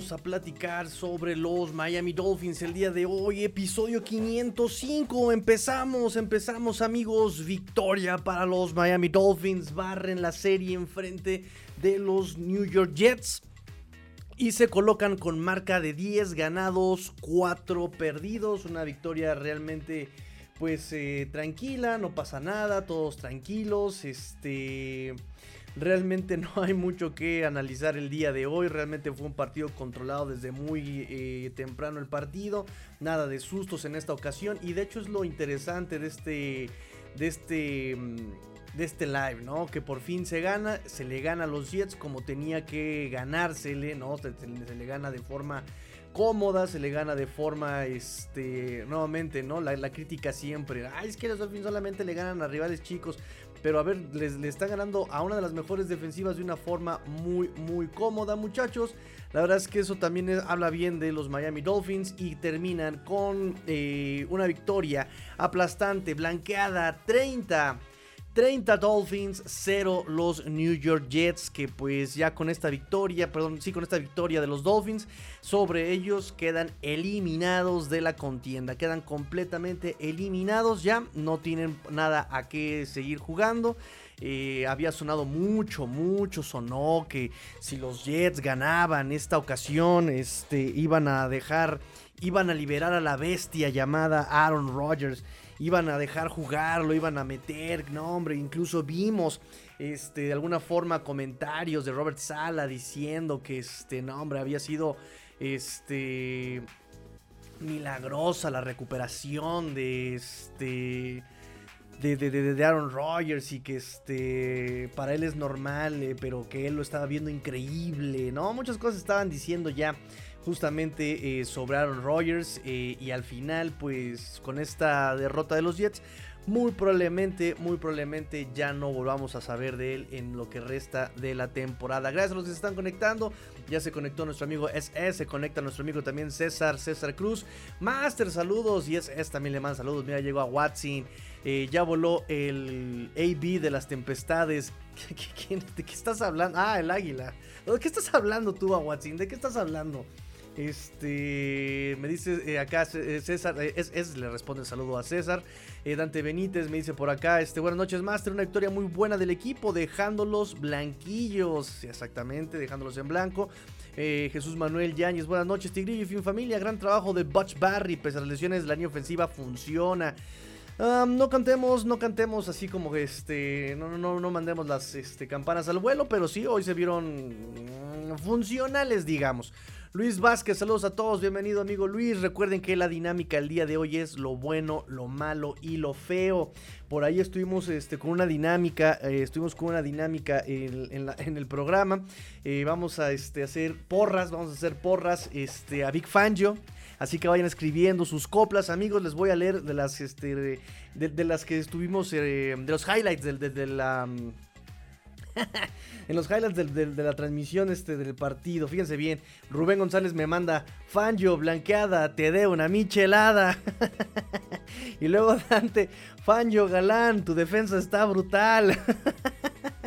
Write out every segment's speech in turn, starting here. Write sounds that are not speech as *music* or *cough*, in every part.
A platicar sobre los Miami Dolphins el día de hoy, episodio 505. Empezamos, empezamos amigos, victoria para los Miami Dolphins, barren la serie enfrente de los New York Jets y se colocan con marca de 10 ganados, 4 perdidos, una victoria realmente pues eh, tranquila, no pasa nada, todos tranquilos, este Realmente no hay mucho que analizar el día de hoy. Realmente fue un partido controlado desde muy eh, temprano el partido. Nada de sustos en esta ocasión. Y de hecho es lo interesante de este. De este. Mm, de este live, ¿no? Que por fin se gana, se le gana a los Jets como tenía que ganársele, ¿no? Se, le gana de forma cómoda, se le gana de forma, este, nuevamente, ¿no? La, la, crítica siempre, ay, es que los Dolphins solamente le ganan a rivales chicos. Pero a ver, les, le están ganando a una de las mejores defensivas de una forma muy, muy cómoda, muchachos. La verdad es que eso también habla bien de los Miami Dolphins y terminan con eh, una victoria aplastante, blanqueada, 30 30 Dolphins, 0 los New York Jets, que pues ya con esta victoria, perdón, sí, con esta victoria de los Dolphins, sobre ellos quedan eliminados de la contienda, quedan completamente eliminados ya, no tienen nada a qué seguir jugando. Eh, había sonado mucho, mucho sonó que si los Jets ganaban esta ocasión, este, iban a dejar, iban a liberar a la bestia llamada Aaron Rodgers iban a dejar jugar, lo iban a meter, no hombre, incluso vimos este, de alguna forma comentarios de Robert Sala diciendo que este, no hombre, había sido este milagrosa la recuperación de este de, de, Aaron Rodgers y que este para él es normal, eh, pero que él lo estaba viendo increíble, ¿no? Muchas cosas estaban diciendo ya justamente eh, sobre Aaron Rodgers eh, y al final pues con esta derrota de los Jets muy probablemente, muy probablemente ya no volvamos a saber de él en lo que resta de la temporada. Gracias a los que se están conectando. Ya se conectó nuestro amigo SS, se conecta nuestro amigo también César, César Cruz. Master, saludos. Y SS también le manda saludos. Mira, llegó a Watson. Eh, ya voló el AB de las tempestades. *laughs* ¿De qué estás hablando? Ah, el águila. ¿De qué estás hablando tú, a Watson? ¿De qué estás hablando? Este, me dice eh, acá eh, César, eh, es, le responde el saludo a César. Dante Benítez me dice por acá, este, buenas noches, Master, una victoria muy buena del equipo, dejándolos blanquillos, exactamente, dejándolos en blanco. Jesús Manuel Yáñez, buenas noches, Tigrillo y Fin Familia, gran trabajo de Butch Barry, pese a las lesiones, la línea ofensiva funciona. no cantemos, no cantemos así como este, no, no, no mandemos las este, campanas al vuelo, pero sí, hoy se vieron mm, funcionales, digamos. Luis Vázquez, saludos a todos, bienvenido amigo Luis. Recuerden que la dinámica el día de hoy es lo bueno, lo malo y lo feo. Por ahí estuvimos este, con una dinámica, eh, estuvimos con una dinámica en, el programa. Eh, vamos a este, hacer porras, vamos a hacer porras este, a Big Fangio. Así que vayan escribiendo sus coplas, amigos. Les voy a leer de las, este, de, las que estuvimos, eh, de los highlights de, la... en los highlights de, la transmisión este, del partido. Fíjense bien, Rubén González me manda Fangio, blanqueada, te dé una michelada. *laughs* y luego Dante, Fangio, galán, tu defensa está brutal. *laughs*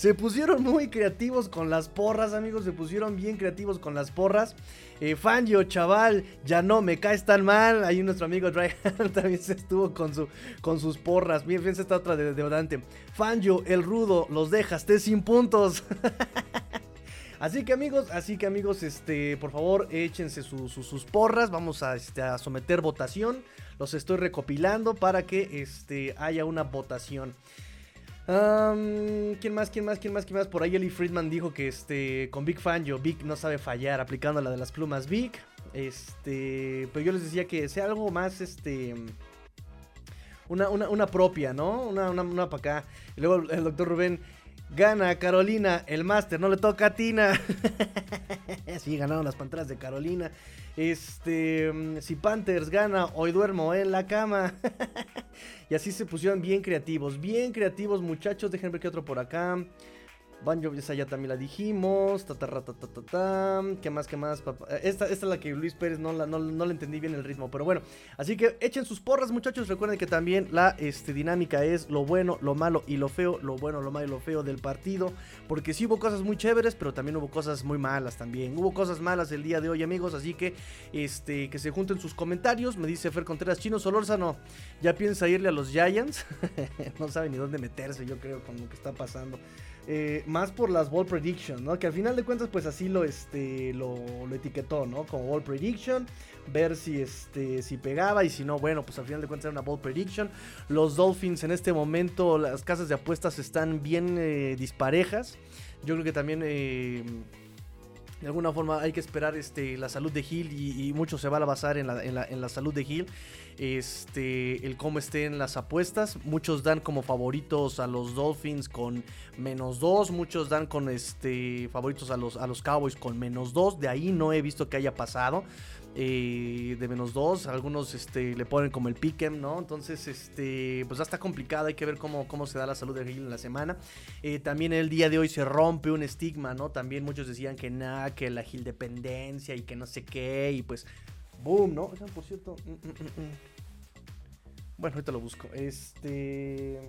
Se pusieron muy creativos con las porras, amigos. Se pusieron bien creativos con las porras. Eh, Fangio, chaval, ya no me caes tan mal. Ahí nuestro amigo Dry *laughs* también se estuvo con, su, con sus porras. Bien, fíjense esta otra de, Dante. Fangio, el rudo, los dejaste sin puntos. *laughs* Así que amigos, así que amigos, este, por favor, échense sus porras. Vamos a, este, a, someter votación. Los estoy recopilando para que este, haya una votación. ¿Quién más? ¿Quién más? ¿Quién más? ¿Quién más? Por ahí Eli Friedman dijo que este con Big Fan yo Big no sabe fallar aplicando la de las plumas Big. Este, pero yo les decía que sea algo más este una, una, propia, ¿no? Una, una, para acá. Y luego el doctor Rubén, Gana Carolina el Master, no le toca a Tina. *laughs* sí, ganaron las Panteras de Carolina. Este, mm, si Panthers gana, hoy duermo en la cama. *laughs* y así se pusieron bien creativos, bien creativos muchachos. Déjenme ver qué otro por acá. Banjo, esa ya también la dijimos. Ta, ta, ta, ta, ¿Qué más, qué más? Esta, esta es la que Luis Pérez no, la, no, no le entendí bien el ritmo. Pero bueno, así que echen sus porras, muchachos. Recuerden que también la este, dinámica es lo bueno, lo malo y lo feo. Lo bueno, lo malo y lo feo del partido. Porque sí hubo cosas muy chéveres, pero también hubo cosas muy malas también. Hubo cosas malas el día de hoy, amigos. Así que este, que se junten sus comentarios. Me dice Fer Contreras, Chino Solórzano, ya piensa irle a los Giants. *laughs* no sabe ni dónde meterse, yo creo, con lo que está pasando. Eh, más por las Ball Prediction, ¿no? Que al final de cuentas, pues así lo, este, lo, etiquetó, ¿no? Como Ball Prediction, ver si, este, si pegaba y si no, bueno, pues al final de cuentas era una Ball Prediction. Los Dolphins en este momento, las casas de apuestas están bien eh, disparejas. Yo creo que también... Eh, de alguna forma hay que esperar este, la salud de Hill y, mucho se va a basar en la, en la salud de Hill este, el cómo estén las apuestas. Muchos dan como favoritos a los Dolphins con menos 2, muchos dan con este, favoritos a los, a los Cowboys con menos 2. De ahí no he visto que haya pasado. Eh, de menos 2, algunos este, le ponen como el pick'em, ¿no? Entonces, este, pues ya está complicado, hay que ver cómo, cómo se da la salud de Hill en la semana. Eh, también el día de hoy se rompe un estigma, ¿no? También muchos decían que nada, que la Hill dependencia y que no sé qué, y pues, boom, ¿no? Por cierto, mm, mm, mm, bueno, ahorita lo busco. Este.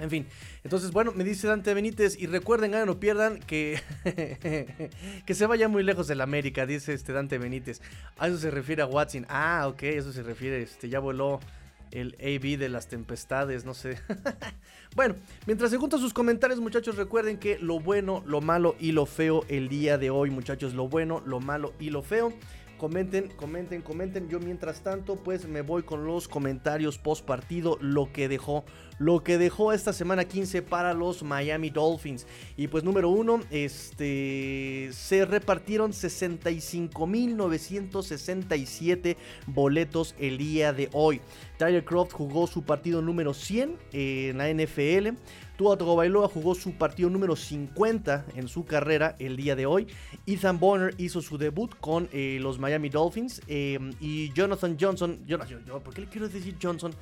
En fin, entonces bueno, me dice Dante Benítez y recuerden, ganen o pierdan, que, *laughs* que se vaya muy lejos de la América, dice este Dante Benítez. A eso se refiere a Watson. Ah, ok, eso se refiere, este, ya voló el AB de las tempestades, no sé. *laughs* bueno, mientras se juntan sus comentarios, muchachos, recuerden que lo bueno, lo malo y lo feo el día de hoy, muchachos, lo bueno, lo malo y lo feo. Comenten, comenten, comenten. Yo mientras tanto, pues me voy con los comentarios post partido, lo que dejó, lo que dejó esta semana 15 para los Miami Dolphins. Y pues número uno, este, se repartieron 65.967 boletos el día de hoy. Tyler Croft jugó su partido número 100 en la NFL. Tua Tagovailoa jugó su partido número 50 en su carrera el día de hoy. Ethan Bonner hizo su debut con eh, los Miami Dolphins. Eh, y Jonathan Johnson. ¿Por qué le quiero decir Johnson?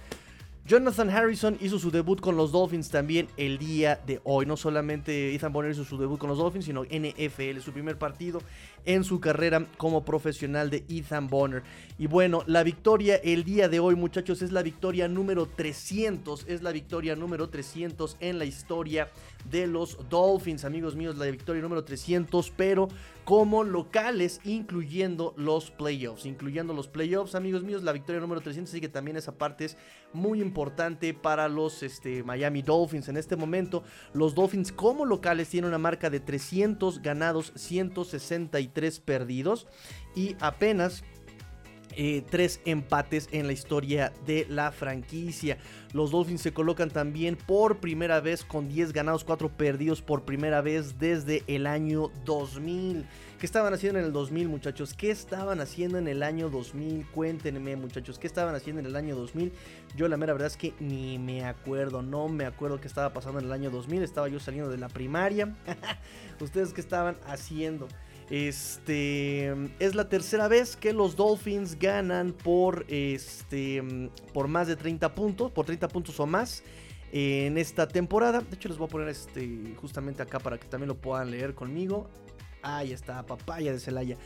Jonathan Harrison hizo su debut con los Dolphins también el día de hoy. No solamente Ethan Bonner hizo su debut con los Dolphins, sino NFL, su primer partido en su carrera como profesional de Ethan Bonner. Y bueno, la victoria el día de hoy, muchachos, es la victoria número 300. Es la victoria número 300 en la historia de los Dolphins, amigos míos, la victoria número 300, pero como locales, incluyendo los playoffs. Incluyendo los playoffs, amigos míos, la victoria número 300. Así que también esa parte es muy importante para los este, Miami Dolphins. En este momento, los Dolphins como locales tienen una marca de 300 ganados, 163 perdidos. Y apenas eh, tres empates en la historia de la franquicia. Los Dolphins se colocan también por primera vez con 10 ganados, 4 perdidos por primera vez desde el año 2000. ¿Qué estaban haciendo en el 2000 muchachos? ¿Qué estaban haciendo en el año 2000? Cuéntenme muchachos, ¿qué estaban haciendo en el año 2000? Yo la mera verdad es que ni me acuerdo, no me acuerdo qué estaba pasando en el año 2000. Estaba yo saliendo de la primaria. *laughs* ¿Ustedes qué estaban haciendo? Este es la tercera vez que los Dolphins ganan por este por más de 30 puntos, por 30 puntos o más en esta temporada. De hecho les voy a poner este justamente acá para que también lo puedan leer conmigo. Ahí está, papaya de Celaya.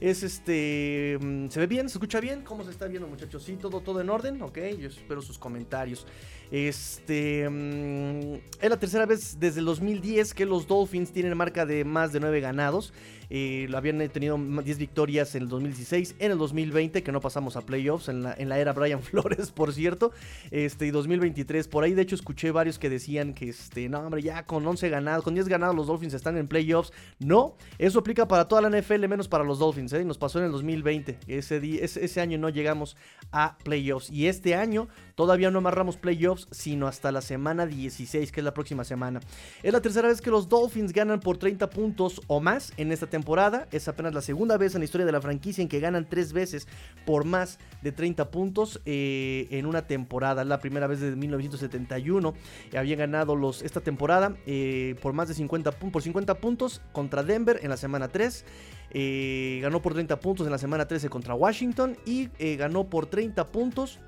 Es este. ¿Se ve bien? ¿Se escucha bien? ¿Cómo se está viendo, muchachos? Sí, todo, todo en orden. Ok, yo espero sus comentarios. Este. es la tercera vez desde el 2010 que los Dolphins tienen marca de más de 9 ganados. Eh, habían tenido 10 victorias en el 2016, en el 2020, que no pasamos a playoffs, en la, era Brian *laughs* Flores, por cierto, este, y 2023. Por ahí, de hecho, escuché varios que decían que, este, no, hombre, ya con 11 ganados, con 10 ganados, los Dolphins están en playoffs. No, eso aplica para toda la NFL, menos para los Dolphins, ¿eh? Nos pasó en el 2020. Ese, ese, ese año no llegamos a playoffs. Y este año todavía no amarramos playoffs, sino hasta la semana 16, que es la próxima semana. Es la tercera vez que los Dolphins ganan por 30 puntos o más en esta temporada. Es apenas la segunda vez en la historia de la franquicia en que ganan tres veces por más de 30 puntos eh, en una temporada. La primera vez desde 1971 habían ganado los, esta temporada eh, por más de 50, por 50 puntos contra Denver en la semana 3. Eh, ganó por 30 puntos en la semana 13 contra Washington y ganó por 30 puntos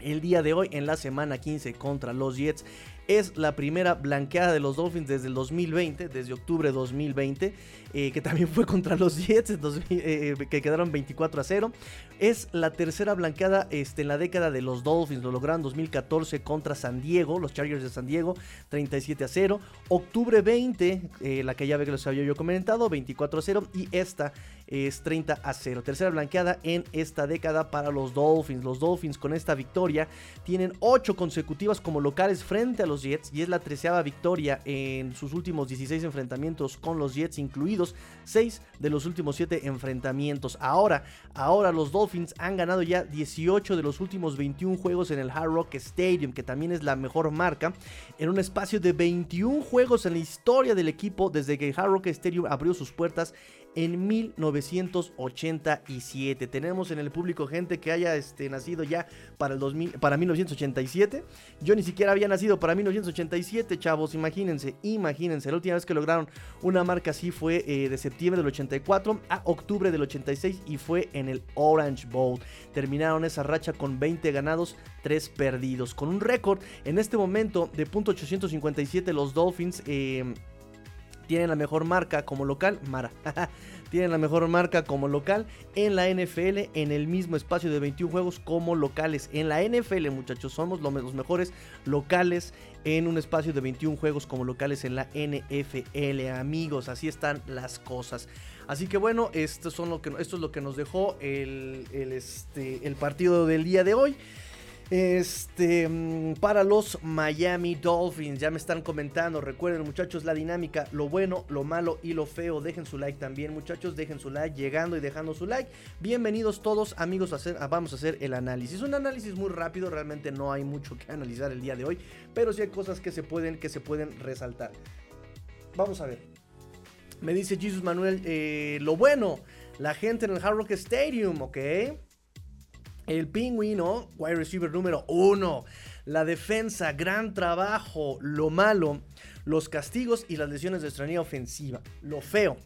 el día de hoy en la semana 15 contra los Jets. Es la primera blanqueada de los Dolphins desde el 2020, desde octubre de 2020, eh, que también fue contra los Jets, eh, eh, que quedaron 24 a 0. Es la tercera blanqueada este, en la década de los Dolphins, lo lograron en 2014 contra San Diego, los Chargers de San Diego, 37 a 0. Octubre 20, la que ya ve que los había yo comentado, 24 a 0. Y esta es 30 a 0. Tercera blanqueada en esta década para los Dolphins. Los Dolphins con esta victoria tienen 8 consecutivas como locales frente a los Jets y es la treceava victoria en sus últimos 16 enfrentamientos con los Jets, incluidos 6 de los últimos 7 enfrentamientos. Ahora, ahora los Dolphins han ganado ya 18 de los últimos 21 juegos en el Hard Rock Stadium, que también es la mejor marca, en un espacio de 21 juegos en la historia del equipo desde que el Hard Rock Stadium abrió sus puertas en 1987. Tenemos en el público gente que haya este, nacido ya para, el 2000, para 1987. Yo ni siquiera había nacido para 1987, chavos. Imagínense, imagínense. La última vez que lograron una marca así fue eh, de septiembre del 84 a octubre del 86 y fue en el Orange Bowl. Terminaron esa racha con 20 ganados, 3 perdidos. Con un récord en este momento de .857 los Dolphins. Eh, tienen la mejor marca como local, Mara. *laughs* tienen la mejor marca como local en la NFL en el mismo espacio de 21 juegos como locales. En la NFL, muchachos, somos los mejores locales en un espacio de 21 juegos como locales en la NFL, amigos. Así están las cosas. Así que bueno, esto, lo que, esto es lo que nos dejó el, el, este, el partido del día de hoy. Este, mm, para los Miami Dolphins, ya me están comentando. Recuerden, muchachos, la dinámica, lo bueno, lo malo y lo feo. Dejen su like también, muchachos. Dejen su like, llegando y dejando su like. Bienvenidos todos, amigos. A hacer, vamos a hacer el análisis. Un análisis muy rápido, realmente no hay mucho que analizar el día de hoy, pero sí hay cosas que se pueden, que se pueden resaltar. Vamos a ver. Me dice Jesus Manuel, eh, lo bueno, la gente en el Hard Rock Stadium, ¿ok? El pingüino, wide receiver número uno. La defensa, gran trabajo. Lo malo, los castigos y las lesiones de extrañía ofensiva. Lo feo,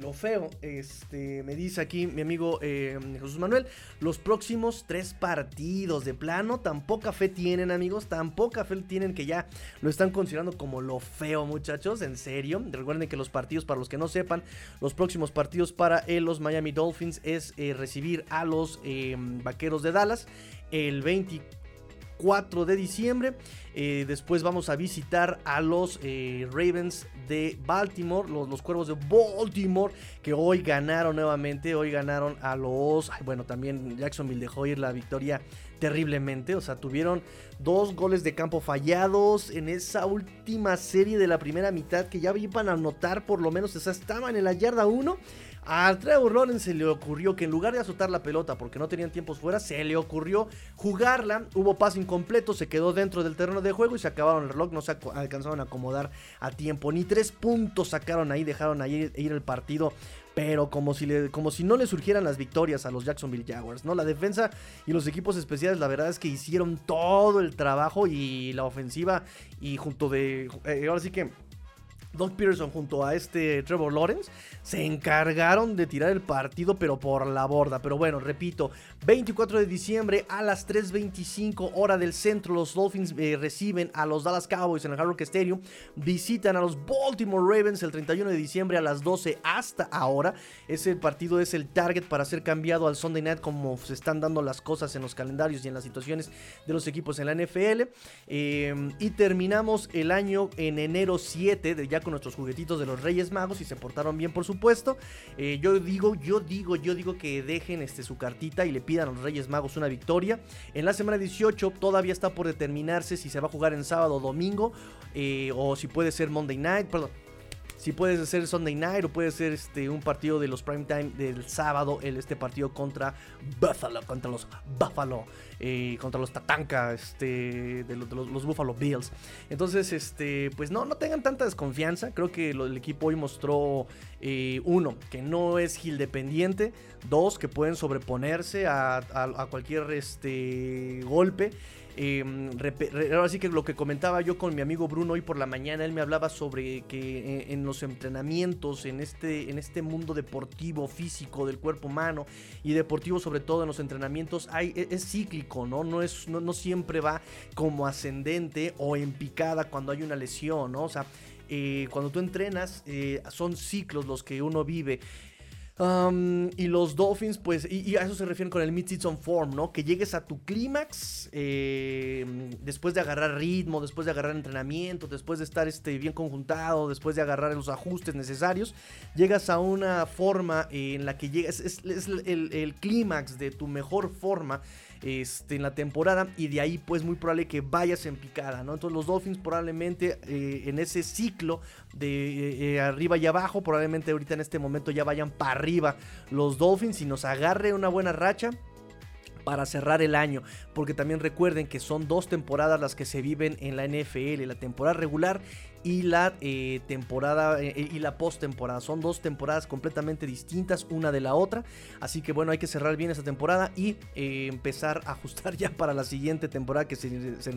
lo feo, este, me dice aquí mi amigo eh, Jesús Manuel, los próximos tres partidos de plano, tan poca fe tienen amigos, tan poca fe tienen que ya lo están considerando como lo feo muchachos, en serio. Recuerden que los partidos, para los que no sepan, los próximos partidos para eh, los Miami Dolphins es eh, recibir a los Vaqueros de Dallas el 24 de diciembre. después vamos a visitar a los Ravens de Baltimore, los, cuervos de Baltimore, que hoy ganaron nuevamente, hoy ganaron a los, bueno, también Jacksonville dejó ir la victoria terriblemente, o sea, tuvieron dos goles de campo fallados en esa última serie de la primera mitad que ya iban a anotar por lo menos, o estaban en la yarda 1 a Trevor Lawrence se le ocurrió que en lugar de azotar la pelota porque no tenían tiempos fuera, se le ocurrió jugarla. Hubo pase incompleto, se quedó dentro del terreno de juego y se acabaron el reloj. No se alcanzaron a acomodar a tiempo. Ni tres puntos sacaron ahí, dejaron ahí ir el partido pero como si, como si no le surgieran las victorias a los Jacksonville Jaguars, ¿no? La defensa y los equipos especiales, la verdad es que hicieron todo el trabajo y la ofensiva y junto de... Eh, ahora sí que Doug Peterson junto a este Trevor Lawrence se encargaron de tirar el partido pero por la borda. Pero bueno, repito, 24 de diciembre a las 3.25 hora del centro los Dolphins eh, reciben a los Dallas Cowboys en el Hard Rock Stadium. Visitan a los Baltimore Ravens el 31 de diciembre a las 12 hasta ahora. Ese partido es el target para ser cambiado al Sunday Night como se están dando las cosas en los calendarios y en las situaciones de los equipos en la NFL. Eh, y terminamos el año en enero 7 de ya con nuestros juguetitos de los Reyes Magos y se portaron bien, por supuesto. Eh, yo digo, yo digo, yo digo que dejen este, su cartita y le pidan a los Reyes Magos una victoria. En la semana 18 todavía está por determinarse si se va a jugar en sábado o domingo eh, o si puede ser Monday Night, perdón si puede ser Sunday Night o puede ser este, un partido de los prime time del sábado, el, este partido contra Buffalo, contra los Buffalo, eh, contra los Tatanka, este, de, los, Buffalo Bills. Entonces, este, pues no, no tengan tanta desconfianza. Creo que el equipo hoy mostró, eh, uno, que no es Gil dependiente, dos, que pueden sobreponerse a, a cualquier este, golpe. Eh, ahora sí que lo que comentaba yo con mi amigo Bruno hoy por la mañana, él me hablaba sobre que eh, en, los entrenamientos, en este, en este mundo deportivo, físico del cuerpo humano y deportivo sobre todo en los entrenamientos, hay, e, es, cíclico, ¿no? No, es, no, siempre va como ascendente o en picada cuando hay una lesión. O sea, eh, cuando tú entrenas, eh, son ciclos los que uno vive y los Dolphins, pues, y, a eso se refieren con el mid-season form, ¿no? Que llegues a tu clímax eh, después de agarrar ritmo, después de agarrar entrenamiento, después de estar este, bien conjuntado, después de agarrar los ajustes necesarios, llegas a una forma en la que llegas, es, el, el clímax de tu mejor forma este, en la temporada y de ahí pues muy probable que vayas en picada, ¿no? Entonces los Dolphins probablemente eh, en ese ciclo de eh, eh, arriba y abajo, probablemente ahorita en este momento ya vayan para arriba los Dolphins y nos agarre una buena racha para cerrar el año, porque también recuerden que son dos temporadas las que se viven en la NFL, la temporada regular y la eh, temporada eh, y la postemporada. Son dos temporadas completamente distintas una de la otra. Así que bueno, hay que cerrar bien esa temporada y eh, empezar a ajustar *laughs* ya para la siguiente temporada que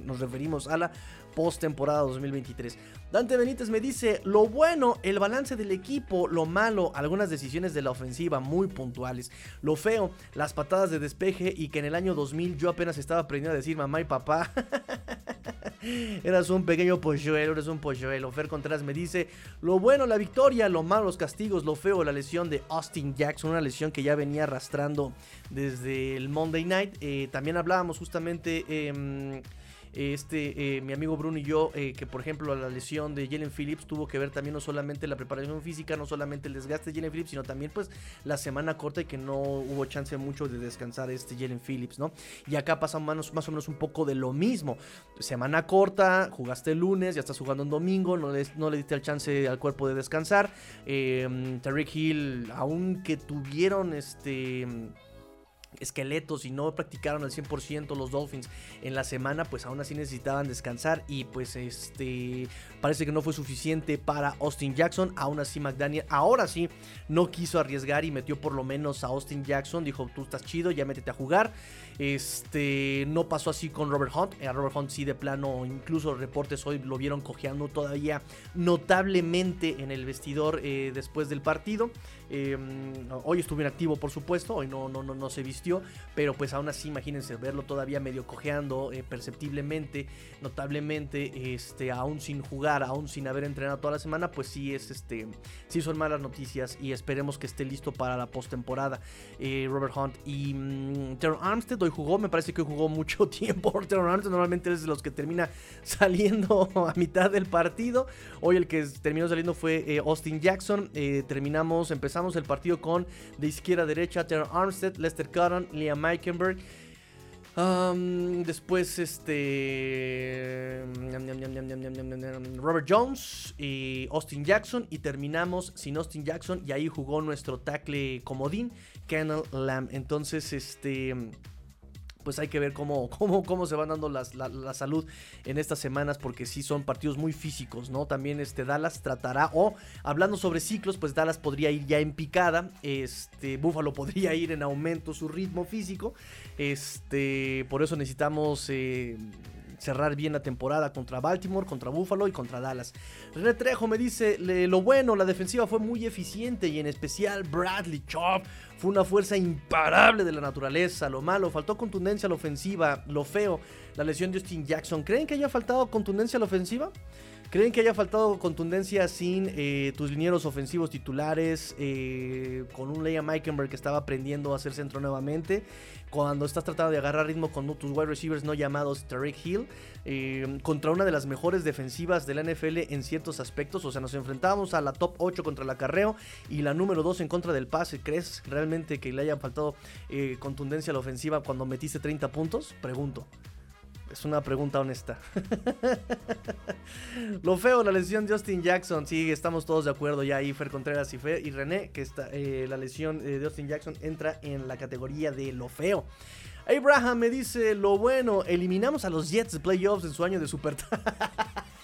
nos referimos a la postemporada 2023. Dante Benítez me dice, lo bueno, el balance del equipo, lo malo, algunas decisiones de la ofensiva muy puntuales. Lo feo, las patadas de despeje y que en el año 2000 yo apenas estaba aprendiendo a decir mamá y papá. *laughs* Eras un pequeño polluelo, eres un polluelo. Fer Contreras me dice: Lo bueno, la victoria, lo malo, los castigos, lo feo, la lesión de Austin Jackson, una lesión que ya venía arrastrando desde el Monday Night. Eh, también hablábamos justamente. Eh, este, eh, mi amigo Bruno y yo, eh, que por ejemplo la lesión de Jalen Phillips tuvo que ver también no solamente la preparación física, no solamente el desgaste de Jalen Phillips, sino también pues la semana corta y que no hubo chance mucho de descansar este Jalen Phillips, ¿no? Y acá pasa más, más o menos un poco de lo mismo. Semana corta, jugaste el lunes, ya estás jugando un domingo, no le, no le diste el chance al cuerpo de descansar. Eh, Tariq Hill, aunque tuvieron este esqueletos y no practicaron al 100% los Dolphins en la semana, pues aún así necesitaban descansar y pues este parece que no fue suficiente para Austin Jackson, aún así McDaniel ahora sí no quiso arriesgar y metió por lo menos a Austin Jackson, dijo tú estás chido, ya métete a jugar. Este no pasó así con Robert Hunt, a Robert Hunt sí de plano, incluso reportes hoy lo vieron cojeando todavía notablemente en el vestidor eh, después del partido. Em, hoy estuvo inactivo, por supuesto, hoy no, no, no, no se vistió, pero pues aún así, imagínense verlo todavía medio cojeando eh, perceptiblemente, notablemente, este, aún sin jugar, aún sin haber entrenado toda la semana, pues sí es este, sí son malas noticias y esperemos que esté listo para la postemporada. Eh, Robert Hunt y um, Armstead hoy jugó, me parece que hoy jugó *laughs* mucho tiempo. Teron Armstead normalmente es de los que termina *laughs* saliendo a mitad del partido. Hoy el que terminó saliendo fue eh, Austin Jackson. terminamos, el partido con de izquierda a derecha Terrence Armstead, Lester Cotton, Liam Meikenberg. después este Robert Jones y Austin Jackson y terminamos sin Austin Jackson y ahí jugó nuestro tackle comodín Kennel Lamb entonces este pues hay que ver cómo, *laughs* cómo, cómo se van dando la, salud en estas semanas, porque sí son partidos muy físicos, ¿no? También este Dallas tratará, o hablando sobre ciclos, pues Dallas podría ir ya en picada, este Buffalo *laughs* podría ir en aumento su ritmo físico, este, por eso necesitamos... Eh, cerrar bien la temporada contra Baltimore, contra Buffalo y contra Dallas. René Trejo me dice, lo bueno, la defensiva fue muy eficiente y en especial Bradley Chop fue una fuerza imparable de la naturaleza. Lo malo, faltó contundencia a la ofensiva. Lo feo, la lesión de Justin Jackson. ¿Creen que haya faltado contundencia a la ofensiva? ¿Creen que haya faltado contundencia sin eh, tus linieros ofensivos titulares? Eh, con un Leia Meikenberg que estaba aprendiendo a hacer centro nuevamente. Cuando estás tratando de agarrar ritmo con tus wide receivers no llamados Tariq Hill. Eh, contra una de las mejores defensivas de la NFL en ciertos aspectos. O sea, nos enfrentábamos a la top 8 contra el acarreo y la número 2 en contra del pase. ¿Crees realmente que le haya faltado contundencia a la ofensiva cuando metiste 30 puntos? Pregunto. Es una pregunta honesta. *laughs* Lo feo, la lesión de Justin Jackson. Sí, estamos todos de acuerdo ya ahí, Fer Contreras y, y René, que está, eh, la lesión de Justin Jackson entra en la categoría de lo feo. Abraham me dice, lo bueno, eliminamos a los Jets de playoffs en su año de super... *laughs*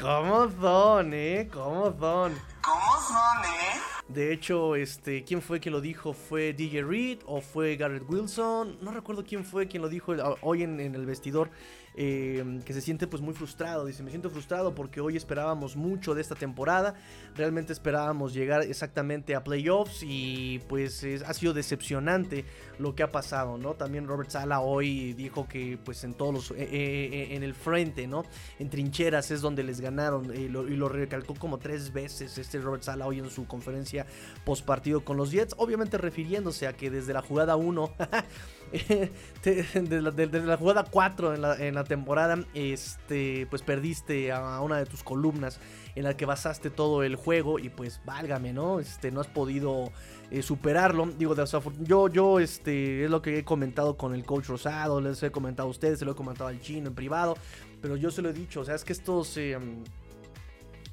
¿Cómo son, eh? ¿Cómo son? ¿Cómo son, eh? De hecho, este, ¿quién fue quien lo dijo? ¿Fue DJ Reed o fue Garrett Wilson? No recuerdo quién fue quien lo dijo hoy en, en el vestidor. Eh, que se siente pues muy frustrado. Dice, me siento frustrado porque hoy esperábamos mucho de esta temporada. Realmente esperábamos llegar exactamente a playoffs y pues ha sido decepcionante lo que ha pasado, ¿no? También Robert Sala hoy dijo que pues en todos los, eh, eh, en el frente, ¿no? En trincheras es donde les ganaron y lo, y recalcó como tres veces este Robert Sala hoy en su conferencia post partido con los Jets, obviamente refiriéndose a que desde la jugada 1 *laughs* *laughs* desde, la, jugada 4 en la, temporada, este, pues perdiste a una de tus columnas en la que basaste todo el juego y pues válgame, ¿no? Este, no has podido eh, superarlo. Digo, yo, yo, este, es lo que he comentado con el coach Rosado, les he comentado a ustedes, se lo he comentado al chino en privado, pero yo se lo he dicho, o sea, es que estos... Eh,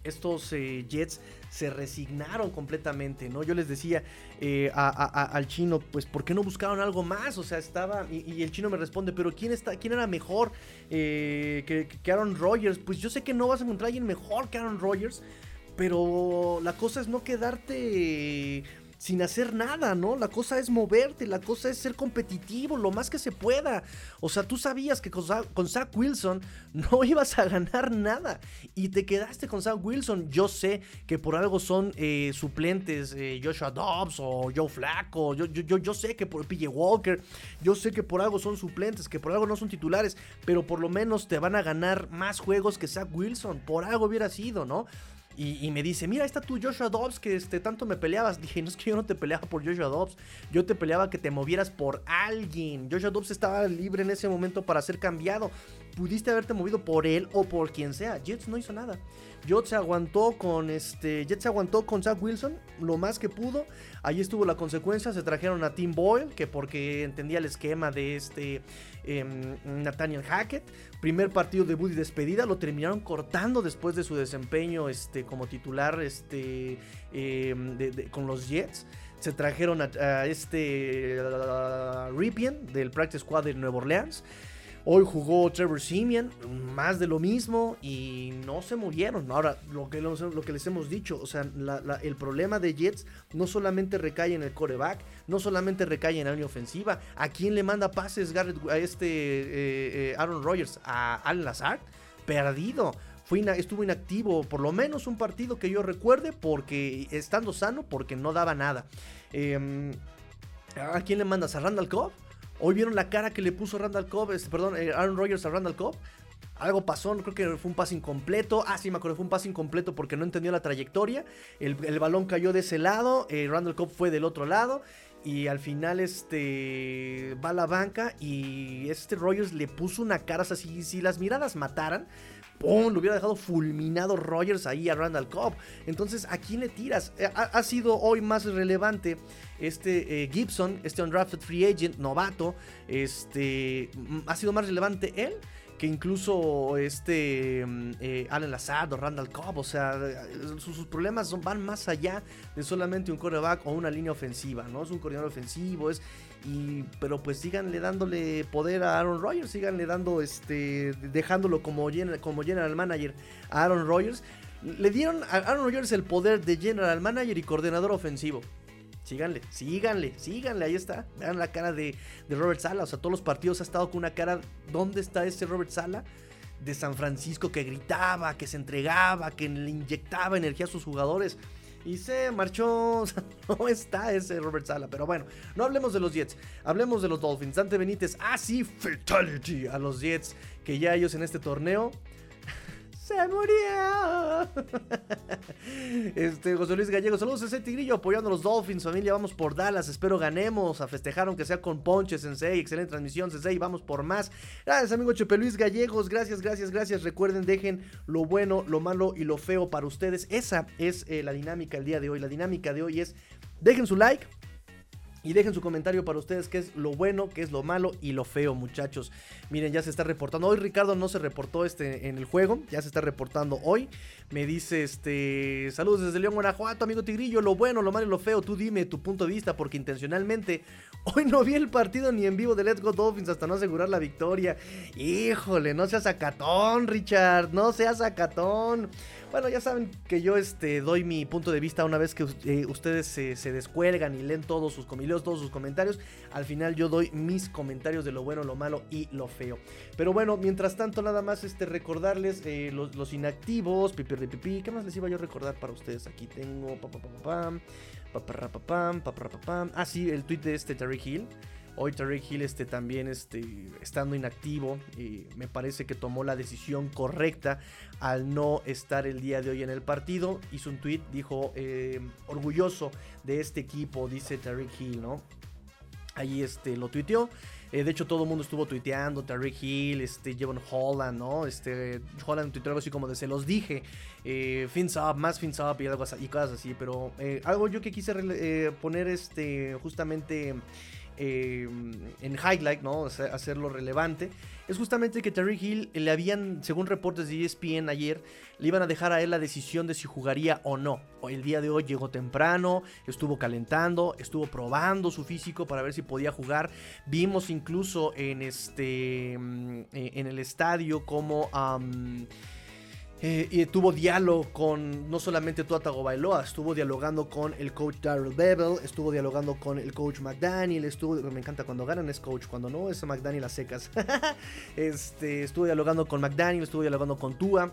estos eh, Jets se resignaron completamente, ¿no? Yo les decía eh, al chino, pues, ¿por qué no buscaron algo más? O sea, estaba, y, el chino me responde, pero ¿quién, está, quién era mejor eh, que, que, Aaron Rodgers? Pues yo sé que no vas a encontrar a alguien mejor que Aaron Rodgers, pero la cosa es no quedarte sin hacer nada, ¿no? La cosa es moverte, la cosa es ser competitivo lo más que se pueda. O sea, tú sabías que con Zach, Wilson *laughs* no ibas a ganar nada y te quedaste con Zach Wilson. Yo sé que por algo son eh, suplentes eh, Joshua Dobbs o Joe Flacco. Yo, yo, yo, sé que por PJ Walker, yo sé que por algo son suplentes, que por algo no son titulares, pero por lo menos te van a ganar más juegos que Zach Wilson. Por algo hubiera sido, ¿no? Y, me dice, mira, está tu Joshua Dobbs que este, tanto me peleabas. Dije, no es que yo no te peleaba por Joshua Dobbs, yo te peleaba que te movieras por alguien. Joshua Dobbs estaba libre en ese momento para ser cambiado. Pudiste haberte movido por él o por quien sea. Jets no hizo nada. Jets se aguantó con este. Jets se aguantó con Zach Wilson lo más que pudo. Ahí estuvo la consecuencia. Se trajeron a Tim Boyle, que porque entendía el esquema de este em, Nathaniel Hackett. Primer partido de Buddy despedida. Lo terminaron cortando después de su desempeño este, como titular este, em, con los Jets. Se trajeron a, este Ripien del Practice Squad de Nueva Orleans. Hoy jugó Trevor Simeon, más de lo mismo y no se movieron. Ahora, lo que, lo que les hemos dicho, o sea, el problema de Jets no solamente recae en el coreback, no solamente recae en la línea ofensiva. ¿A quién le manda pases Garrett, a este eh, eh, Aaron Rodgers? ¿A Al Lazard? Perdido. Fue estuvo inactivo por lo menos un partido que yo recuerde porque estando sano porque no daba nada. Em, ¿A quién le mandas? ¿A Randall Cobb? Hoy vieron la cara que le puso Randall Cobb, este, perdón, eh, Aaron Rodgers a Randall Cobb. Algo pasó, creo que fue un pase incompleto. Ah, sí, me acuerdo, fue un pase incompleto porque no entendió la trayectoria. El, balón cayó de ese lado, eh, Randall Cobb fue del otro lado. Y al final este va a la banca y este Rogers le puso una cara, o sea, si las miradas mataran, ¡pum! Lo hubiera dejado fulminado Rogers ahí a Randall Cobb. Entonces, ¿a quién le tiras? Eh, ha, sido hoy más relevante este eh, Gibson, este undrafted free agent, novato. Este, mm, ha sido más relevante él que incluso este mm, eh, Allen Lazard o Randall Cobb, o sea, sus, problemas son, van más allá de solamente un quarterback o una línea ofensiva, ¿no? Es un coordinador ofensivo, es y, pero pues síganle dándole poder a Aaron Rodgers, síganle dando, este, dejándolo como, como general manager a Aaron Rodgers. Le dieron a Aaron Rodgers el poder de general manager y coordinador ofensivo. Síganle, síganle, síganle, ahí está. Vean la cara de, de, Robert Sala. O sea, todos los partidos ha estado con una cara. ¿Dónde está ese Robert Sala? De San Francisco que gritaba, que se entregaba, que le inyectaba energía a sus jugadores y se marchó. *laughs* no está ese Robert Sala. Pero bueno, no hablemos de los Jets. Hablemos de los Dolphins. Dante Benítez, ah, fatality a los Jets. Que ya ellos en este torneo se murió. *laughs* Este, José Luis Gallego, saludos a ese tigrillo apoyando a los Dolphins, familia, vamos por Dallas, espero ganemos, a festejar aunque sea con Ponche, Sensei, excelente transmisión, Sensei, vamos por más. Gracias, amigo Chepe Luis Gallegos, gracias, gracias, gracias. Recuerden, dejen lo bueno, lo malo y lo feo para ustedes. Esa es eh, la dinámica el día de hoy. La dinámica de hoy es, dejen su like, Y dejen su comentario para ustedes qué es lo bueno, qué es lo malo y lo feo, muchachos. Miren, ya se está reportando. Hoy Ricardo no se reportó este en el juego, ya se está reportando hoy. Me dice este, saludos desde León, Guanajuato, amigo Tigrillo, lo bueno, lo malo y lo feo, tú dime tu punto de vista porque intencionalmente hoy no vi el partido ni en vivo de Let's Go Dolphins hasta no asegurar la victoria. Híjole, no seas acatón, Richard, no seas acatón. Bueno, ya saben que yo este, doy mi punto de vista una vez que eh, ustedes se, descuelgan y leen todos sus comileos, todos sus comentarios. Al final yo doy mis comentarios de lo bueno, lo malo y lo feo. Pero bueno, mientras tanto, nada más este, recordarles eh, los, los, inactivos, pipi de pipí. ¿Qué más les iba yo a recordar para ustedes? Aquí tengo. Papapam, papapam, papapam. Ah, sí, el tweet de este Terry Hill. Hoy Terry Hill este, también este, estando inactivo, eh, me parece que tomó la decisión correcta al no estar el día de hoy en el partido. Hizo un tweet, dijo, eh, orgulloso de este equipo, dice Terry Hill, ¿no? Ahí este, lo tuiteó. Eh, de hecho, todo el mundo estuvo tuiteando. Terry Hill, este, Jevon Holland, ¿no? Este, Holland tuiteó algo así como de se los dije. Eh, fins up, más fins up y, cosas así. Pero eh, algo yo que quise poner este, justamente eh, en highlight, ¿no? Hacerlo relevante. Es justamente que Terry Hill le habían, según reportes de ESPN ayer, le iban a dejar a él la decisión de si jugaría o no. El día de hoy llegó temprano, estuvo calentando, estuvo probando su físico para ver si podía jugar. Vimos incluso en este en el estadio como eh, y tuvo diálogo con no solamente Tua Tagovailoa, estuvo dialogando con el coach Darrell Bevel, estuvo dialogando con el coach McDaniel, estuvo, me encanta cuando ganan es coach, cuando no es McDaniel a secas. *laughs* este, estuvo dialogando con McDaniel, estuvo dialogando con Tua.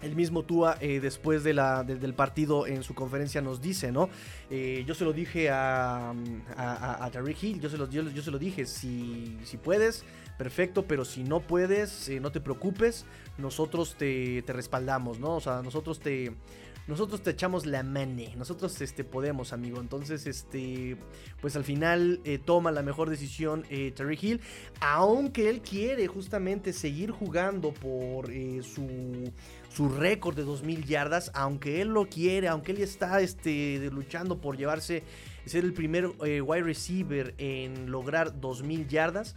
El mismo Tua eh, después de la, de, del partido en su conferencia nos dice, ¿no? Eh, yo se lo dije a, a, Hill, yo se lo, yo, se lo dije, si, si puedes, perfecto, pero si no puedes, eh, no te preocupes, nosotros te, te, respaldamos, ¿no? O sea, nosotros te... Nosotros te echamos la mane, nosotros este, podemos, amigo. Entonces, este, pues al final toma la mejor decisión Terry Hill, aunque él quiere justamente seguir jugando por su, su récord de 2.000 yardas, aunque él lo quiere, aunque él está este, luchando por llevarse, ser el primer wide receiver en lograr 2.000 yardas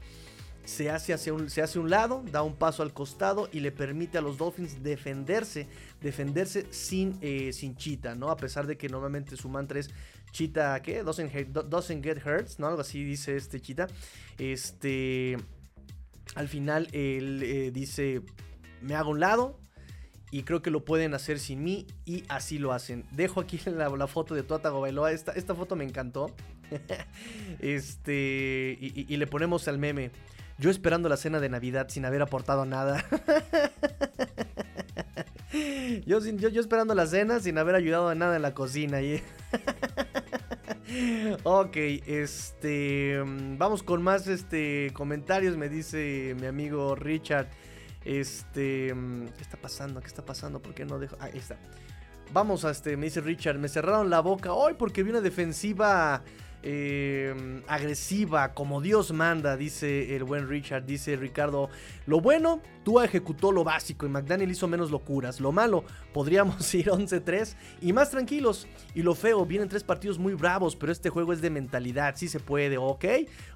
se hace, hacia un, se hace un lado, da un paso al costado y le permite a los Dolphins defenderse, defenderse sin, eh, sin Chita, ¿no? A pesar de que normalmente su mantra es Chita, ¿qué? Doesn't, doesn't get hurt, ¿no? Algo así dice este Chita. Este, al final él eh, dice, me hago un lado, y creo que lo pueden hacer sin mí y así lo hacen. Dejo aquí *laughs* la, la foto de Tuatago Bailoa. Esta, esta foto me encantó. *laughs* este. Y, y, y, le ponemos al meme. Yo esperando la cena de Navidad sin haber aportado nada. *laughs* yo, yo, esperando la cena sin haber ayudado en nada en la cocina. ok, este. Vamos con más este, comentarios. Me dice mi amigo Richard. Este. ¿Qué está pasando? ¿Qué está pasando? ¿Por qué no dejo.? Ahí está. Vamos a este. Me dice Richard. Me cerraron la boca hoy porque vi una defensiva eh, agresiva, como Dios manda, dice el buen Richard, dice Ricardo. Lo bueno, Tua ejecutó lo básico y McDaniel hizo menos locuras. Lo malo, podríamos *laughs* ir 11-3 y más tranquilos. Y lo feo, vienen tres partidos muy bravos, pero este juego es de mentalidad, sí se puede, ok.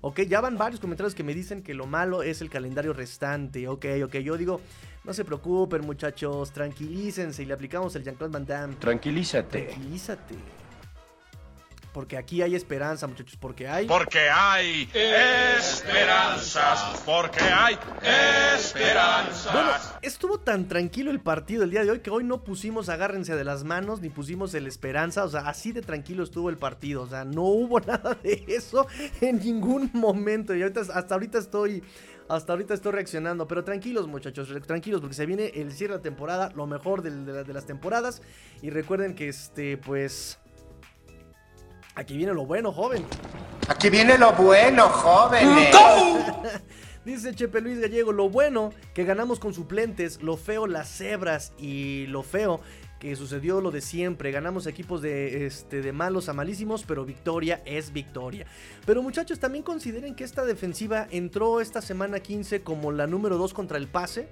Ok, ya van varios comentarios que me dicen que lo malo es el calendario restante, ok, ok. Yo digo, no se preocupen muchachos, tranquilícense y le aplicamos el Jean-Claude Van Damme. Tranquilízate. Tranquilízate. Porque aquí hay esperanza, muchachos. Porque hay. Porque hay esperanzas. Porque hay esperanzas. Bueno, estuvo tan tranquilo el partido el día de hoy que hoy no pusimos agárrense de las manos ni pusimos el esperanza. O sea, así de tranquilo estuvo el partido. O sea, no hubo *laughs* nada de eso en ningún momento. Y ahorita, hasta ahorita estoy. Hasta ahorita estoy reaccionando, pero tranquilos muchachos, tranquilos porque se viene el cierre de la temporada, lo mejor de, de, de las temporadas. Y recuerden que este, pues, Aquí viene lo bueno, joven. Aquí viene lo bueno, jóvenes. *laughs* Dice Chepe Luis Gallego, lo bueno que ganamos con suplentes, lo feo las cebras y lo feo que sucedió lo de siempre. Ganamos equipos de, este, de malos a malísimos, pero victoria es victoria. Pero muchachos, también consideren que esta defensiva entró esta semana 15 como la número 2 contra el pase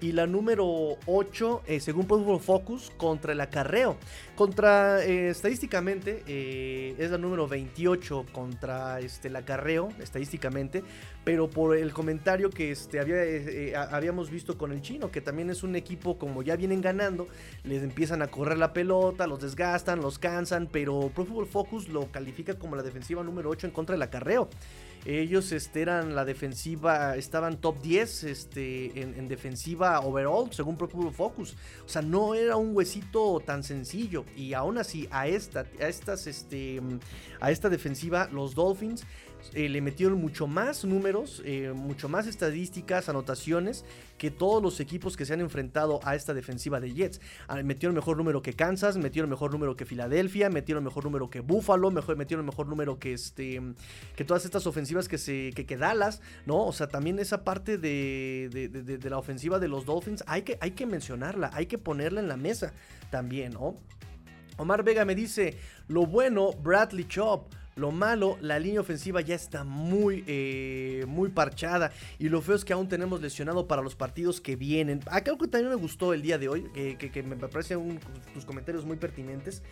y la número 8, eh, según Pro Focus, contra el acarreo. Contra, eh, estadísticamente, eh, es la número 28 contra este, el acarreo, estadísticamente, pero por el comentario que este, había, habíamos visto con el chino, que también es un equipo como ya vienen ganando, les empiezan a correr la pelota, los desgastan, los cansan, pero Pro Football Focus lo califica como la defensiva número 8 en contra del acarreo. Ellos este, eran la defensiva, estaban top 10 este, en, defensiva overall, según Pro Focus. O sea, no era un huesito tan sencillo. Y aún así, a esta, a estas, este, a esta defensiva, los Dolphins eh, le metieron mucho más números, eh, mucho más estadísticas, anotaciones que todos los equipos que se han enfrentado a esta defensiva de Jets. Ah, metieron mejor número que Kansas, metieron mejor número que Filadelfia, metieron mejor número que Buffalo, mejor, metieron mejor número que este que todas estas ofensivas que se que, Dallas, ¿no? O sea, también esa parte de, de, la ofensiva de los Dolphins hay que, hay que mencionarla, hay que ponerla en la mesa también, ¿no? Omar Vega me dice, lo bueno, Bradley Chop. Lo malo, la línea ofensiva ya está muy, eh, muy parchada. Y lo feo es que aún tenemos lesionado para los partidos que vienen. Acá algo que también me gustó el día de hoy, que, me parecen tus comentarios muy pertinentes.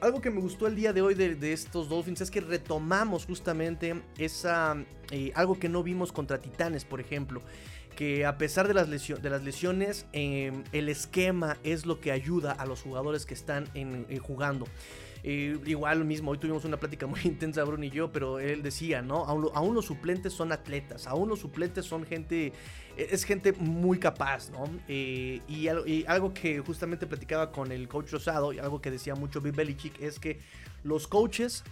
Algo que me gustó el día de hoy de, estos Dolphins es que retomamos justamente esa, eh, algo que no vimos contra Titanes, por ejemplo que a pesar de las, de lesiones, em, el esquema es lo que ayuda a los jugadores que están jugando. Eh, igual mismo, hoy tuvimos una plática muy *laughs* intensa, Bruno y yo, pero él decía, ¿no? Aún, los suplentes son atletas, aún los suplentes son gente, e, es gente muy capaz, ¿no? Eh, y, algo que justamente platicaba con el coach Rosado, y algo que decía mucho Bill Belichick, es que los coaches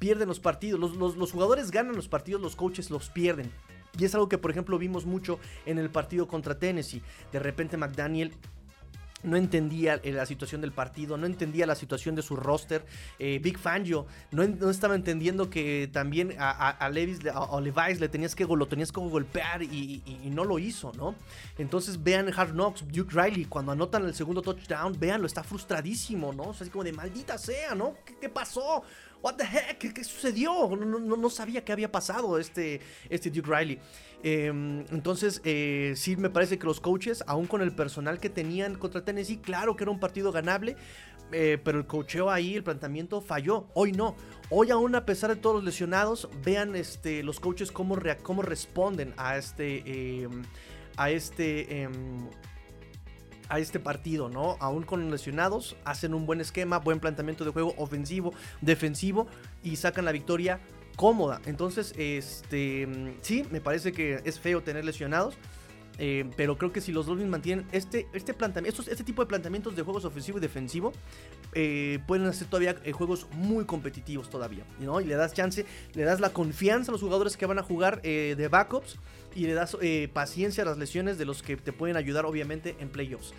pierden los partidos, los, los jugadores ganan los partidos, los coaches los pierden. Y es algo que, por ejemplo, vimos mucho en el partido contra Tennessee. De repente McDaniel no entendía eh, la situación del partido, no entendía la situación de su roster. Eh, Big Fangio no, estaba entendiendo que también a, Levis, a, Levi's le tenías que, lo tenías que golpear y, no lo hizo, ¿no? Entonces vean Hard Knocks, Duke Riley, cuando anotan el segundo touchdown, véanlo, está frustradísimo, ¿no? O sea, así como de maldita sea, ¿no? ¿Qué, pasó? What the heck? ¿Qué, sucedió? No, no, sabía qué había pasado este, este Duke Riley. Em, entonces, eh, sí me parece que los coaches, aún con el personal que tenían contra Tennessee, claro que era un partido ganable, eh, pero el cocheo ahí, el planteamiento falló. Hoy no. Hoy aún a pesar de todos los lesionados, vean este, los coaches cómo, cómo responden a este... Em, a este... A este partido, ¿no? Aún con lesionados, hacen un buen esquema, buen planteamiento de juego ofensivo, defensivo y sacan la victoria cómoda. Entonces, este, sí, me parece que es feo tener lesionados. Eh, pero creo que si los Dolphins mantienen este, este planteamiento, este tipo de planteamientos de juegos ofensivo y defensivo, eh, pueden hacer todavía eh, juegos muy competitivos todavía. ¿no? Y le das chance, le das la confianza a los jugadores que van a jugar de backups y le das paciencia a las lesiones de los que te pueden ayudar obviamente en playoffs.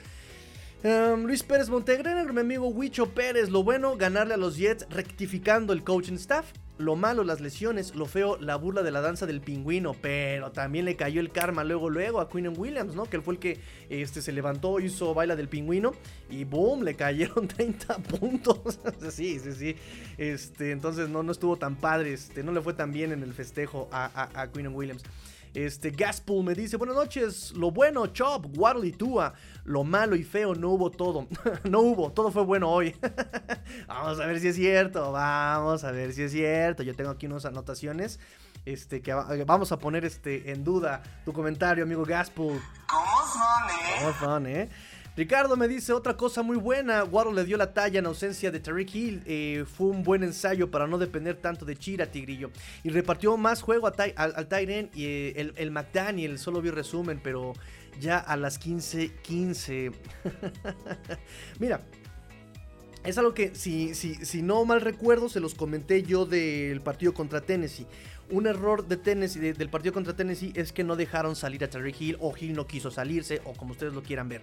Em, Luis Pérez Montegrenegro, mi amigo Huicho Pérez. Lo bueno, ganarle a los Jets rectificando el coaching staff. Lo malo, las lesiones. Lo feo, la burla de la danza del pingüino. Pero también le cayó el karma luego, luego a Quinn Williams, ¿no? Que él fue el que este, se levantó, hizo baila del pingüino. Y boom, le cayeron *laughs* 30 puntos. *laughs* sí, sí, sí. Este, entonces no, no estuvo tan padre. Este, no le fue tan bien en el festejo a, a, a Williams. Este, Gaspool me dice, buenas noches, lo bueno, Chop, Waddle y Tua, lo malo y feo, no hubo todo, *laughs* no hubo, todo fue bueno hoy. *laughs* vamos a ver si es cierto, vamos a ver si es cierto, yo tengo aquí unas anotaciones, este, que vamos a poner este, en duda tu comentario, amigo Gaspool. ¿Cómo son, eh? ¿Cómo son, eh? Ricardo me dice otra cosa muy buena. Waddle le dio la talla en ausencia de Tariq Hill. Eh, fue un buen ensayo para no depender tanto de Chira, Tigrillo. Y repartió más juego al, al Tyren y eh, el, el, McDaniel. Solo vi resumen, pero ya a las 15:15. 15. *laughs* Mira. Es algo que, si, si, si no mal recuerdo, se los comenté yo del partido contra Tennessee. Un error de Tennessee, del partido contra Tennessee, es que no dejaron salir a Tariq Hill o Hill no quiso salirse o como ustedes lo quieran ver.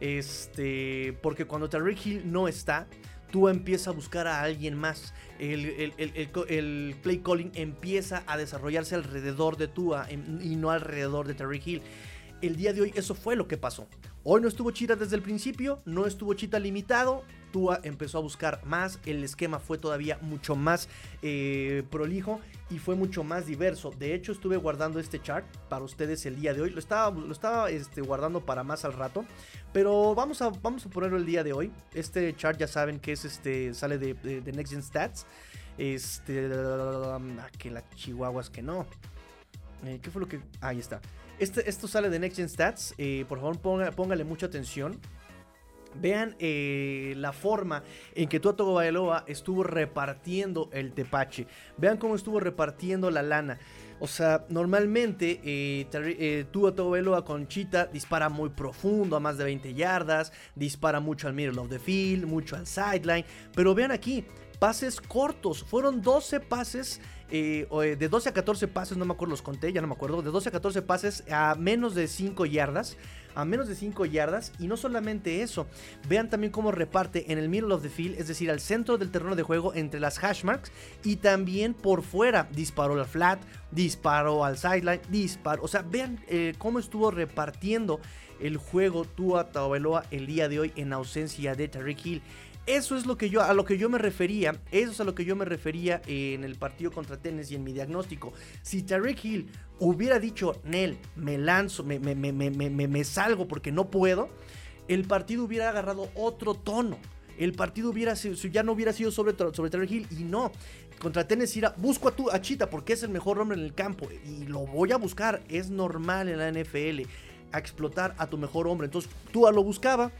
Este, porque cuando Tariq Hill no está, tú empiezas a buscar a alguien más. El, play calling empieza a desarrollarse alrededor de Tua y no alrededor de Tariq Hill. El día de hoy eso fue lo que pasó. Hoy no estuvo Chita desde el principio, no estuvo Chita limitado. Tua empezó a buscar más, el esquema fue todavía mucho más eh, prolijo y fue mucho más diverso. De hecho, estuve guardando este chart para ustedes el día de hoy. Lo estaba, lo estaba este, guardando para más al rato. Pero vamos a, vamos a ponerlo el día de hoy. Este chart ya saben que es este. sale de, Next Gen Stats. Este. Ah, que la chihuahuas que no. Eh, ¿Qué fue lo que.? Ahí está. Este, esto sale de Next Gen Stats. Eh, por favor, póngale mucha atención. Vean eh, la forma en que Tua Bailoa estuvo repartiendo el tepache. Vean cómo estuvo repartiendo la lana. O sea, normalmente eh, eh Tua Bailoa con Chita dispara muy profundo, a más de 20 yardas, dispara mucho al middle of the field, mucho al sideline. Pero vean aquí, pases cortos. Fueron 12 pases, eh, de 12 a 14 pases, no me acuerdo, los conté, ya no me acuerdo. De 12 a 14 pases a menos de 5 yardas a menos de 5 yardas. Y no solamente eso, vean también cómo reparte en el middle of the field, es decir, al centro del terreno de juego entre las hash marks y también por fuera. Disparó al flat, disparó al sideline, disparó. O sea, vean eh, cómo estuvo repartiendo el juego Tua Tagovailoa el día de hoy en ausencia de Tariq Hill. Eso es lo que yo, a lo que yo me refería. Eso es a lo que yo me refería en el partido contra Tennessee y en mi diagnóstico. Si Tariq Hill hubiera dicho, Nel, me lanzo, me, me, me, me, salgo porque no puedo, el partido hubiera agarrado otro tono. El partido hubiera sido, ya no hubiera sido sobre, sobre Tariq Hill y no. Contra Tennessee era, busco a, tu, a Chita porque es el mejor hombre en el campo y lo voy a buscar. Es normal en la NFL a explotar a tu mejor hombre. Entonces tú lo buscaba.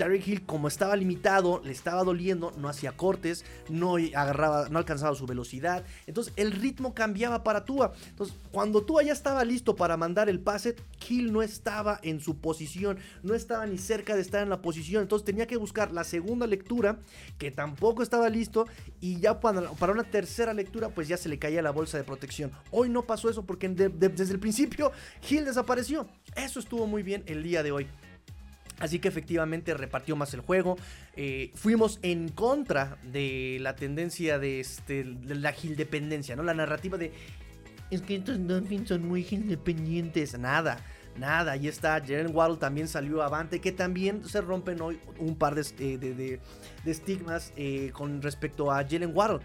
Terry Hill, como estaba limitado, le estaba doliendo, no hacía cortes, no agarraba, no alcanzaba su velocidad. Entonces el ritmo cambiaba para Tua. Entonces, cuando Tua ya estaba listo para mandar el pase, Hill no estaba en su posición, no estaba ni cerca de estar en la posición. Entonces tenía que buscar la segunda lectura, que tampoco estaba listo, y ya para, para una tercera lectura, pues ya se le caía la bolsa de protección. Hoy no pasó eso porque desde el principio Hill desapareció. Eso estuvo muy bien el día de hoy. Así que efectivamente repartió más el juego. Eh, fuimos en contra de la tendencia de, este, de la dependencia, ¿no? La narrativa de. Es que estos Dolphins son muy independientes. Nada, nada. Ahí está. Jalen Waddle también salió avante. Que también se rompen hoy un par de, eh, de, estigmas eh, con respecto a Jalen Waddle.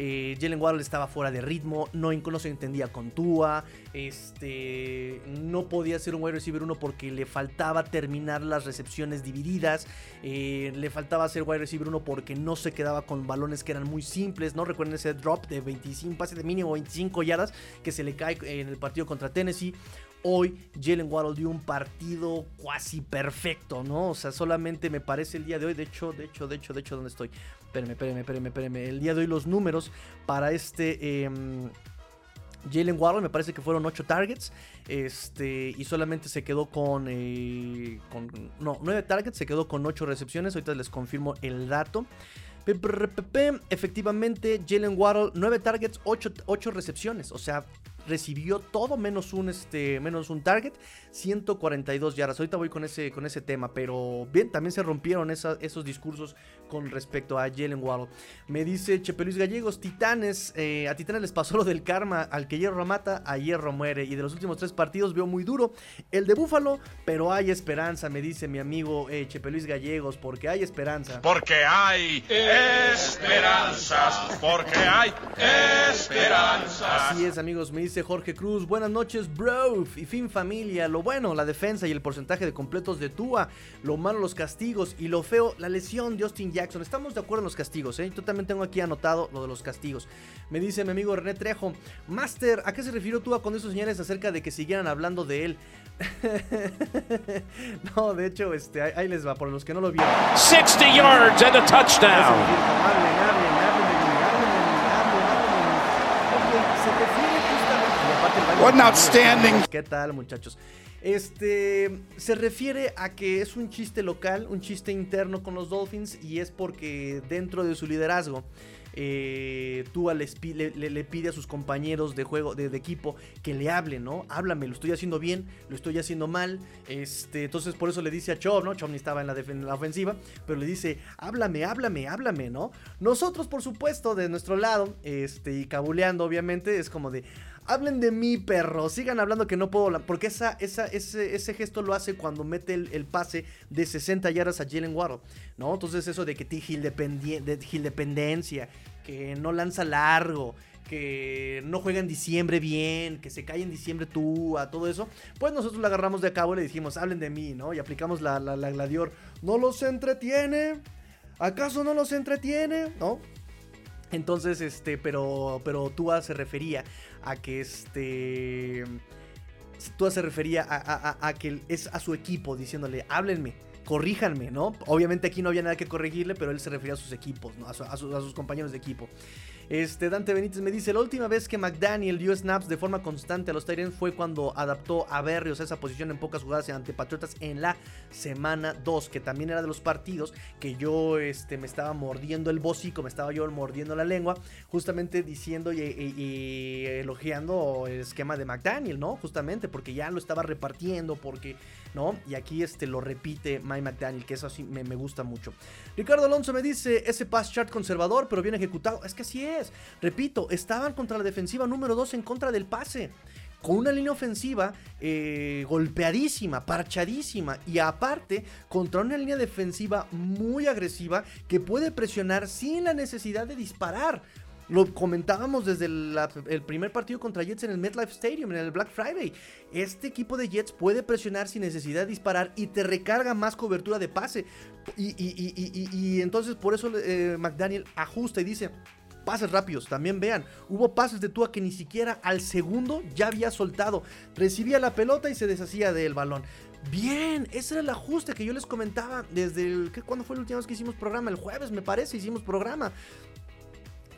Eh, Jalen Waddle estaba fuera de ritmo, no, no se entendía con Tua, este, no podía ser un wide receiver uno porque le faltaba terminar las recepciones divididas, le faltaba ser wide receiver uno porque no se quedaba con balones que eran muy simples, ¿no? Recuerden ese drop de 25, pase de mínimo 25 yardas que se le cae en el partido contra Tennessee. Hoy Jalen Waddle dio un partido cuasi perfecto, ¿no? O sea, solamente me parece el día de hoy, de hecho, de hecho, de hecho, de hecho, ¿dónde estoy? Espérenme, espérenme, espérenme, espérenme. El día de hoy los números para este... Em, Jalen Waddle me parece que fueron 8 targets. Este, y solamente se quedó con, eh. No, 9 targets, se quedó con 8 recepciones. Ahorita les confirmo el dato. Efectivamente, Jalen Waddle, 9 targets, 8, 8 recepciones. O sea, recibió todo menos un, este, menos un target, 142 yardas. Ahorita voy con ese, con ese tema, pero bien, también se rompieron esos discursos con respecto a Jalen Waddle. Me dice Chepe Luis Gallegos, Titanes, eh, a Titanes les pasó lo del karma, al que hierro mata, a hierro muere. Y de los últimos tres partidos veo muy duro el de Búfalo, pero hay esperanza, me dice mi amigo eh, Chepe Luis Gallegos, porque hay esperanza. Porque hay esperanzas, porque hay esperanzas. Así es, amigos, me dice Jorge Cruz. Buenas noches, bro. Y fin familia. Lo bueno, la defensa y el porcentaje de completos de Tua. Lo malo, los castigos. Y lo feo, la lesión de Austin Jackson. Estamos de acuerdo en los castigos, ¿eh? Yo también tengo aquí anotado lo de los castigos. Me dice mi amigo René Trejo. Master, ¿a qué se refirió Tua con esos señales acerca de que siguieran hablando de él? *laughs* no, de hecho, este, ahí, les va, por los que no lo vieron. 60 yards and a touchdown. What outstanding. ¿Qué tal, muchachos? Este se refiere a que es un chiste local, un chiste interno con los Dolphins y es porque dentro de su liderazgo eh, Tua le, le, pide a sus compañeros de juego, de, equipo, que le hablen, ¿no? Háblame, lo estoy haciendo bien, lo estoy haciendo mal. Este, entonces por eso le dice a Chov, ¿no? Chov ni estaba en la, en la, ofensiva, pero le dice, háblame, háblame, háblame, ¿no? Nosotros, por supuesto, de nuestro lado, este, y cabuleando, obviamente, es como de, Hablen de mí, perro. Sigan hablando que no puedo. Porque esa, ese, ese gesto lo hace cuando mete el, pase de 60 yardas a Jalen Waddle. ¿No? Entonces, eso de que tiene Gil, dependi- de Gil dependencia, que no lanza largo, que no juega en diciembre bien, que se cae en diciembre tú, a todo eso. Pues nosotros lo agarramos de cabo y le dijimos, hablen de mí, ¿no? Y aplicamos la, la, la gladior. ¿No los entretiene? ¿Acaso no los entretiene? ¿No? Entonces, este, pero, pero Tua se refería a que este. Tua se refería a, que es a su equipo diciéndole, háblenme, corríjanme, ¿no? Obviamente aquí no había nada que corregirle, pero él se refería a sus equipos, ¿no? A sus compañeros de equipo. Este, Dante Benítez me dice, la última vez que McDaniel dio snaps de forma constante a los Tyrants fue cuando adaptó a Berrios a esa posición en pocas jugadas ante Patriotas en la semana 2, que también era de los partidos que yo este, me estaba mordiendo el bocico, me estaba yo mordiendo la lengua, justamente diciendo y, elogiando el esquema de McDaniel, ¿no? Justamente porque ya lo estaba repartiendo, porque, ¿no? Y aquí este, lo repite Mike McDaniel, que eso así me, me gusta mucho. Ricardo Alonso me dice, ese pass chart conservador, pero bien ejecutado. Es que así es. Repito, estaban contra la defensiva número 2 en contra del pase. Con una línea ofensiva eh, golpeadísima, parchadísima. Y aparte, contra una línea defensiva muy agresiva que puede presionar sin la necesidad de disparar. Lo comentábamos desde el, primer partido contra Jets en el MetLife Stadium, en el Black Friday. Este equipo de Jets puede presionar sin necesidad de disparar y te recarga más cobertura de pase. Y entonces por eso eh, McDaniel ajusta y dice, pases rápidos, también vean, hubo pases de Tua que ni siquiera al segundo ya había soltado. Recibía la pelota y se deshacía del balón. Bien, ese era el ajuste que yo les comentaba desde el... ¿qué, ¿Cuándo fue la última vez que hicimos programa? El jueves, me parece, hicimos programa.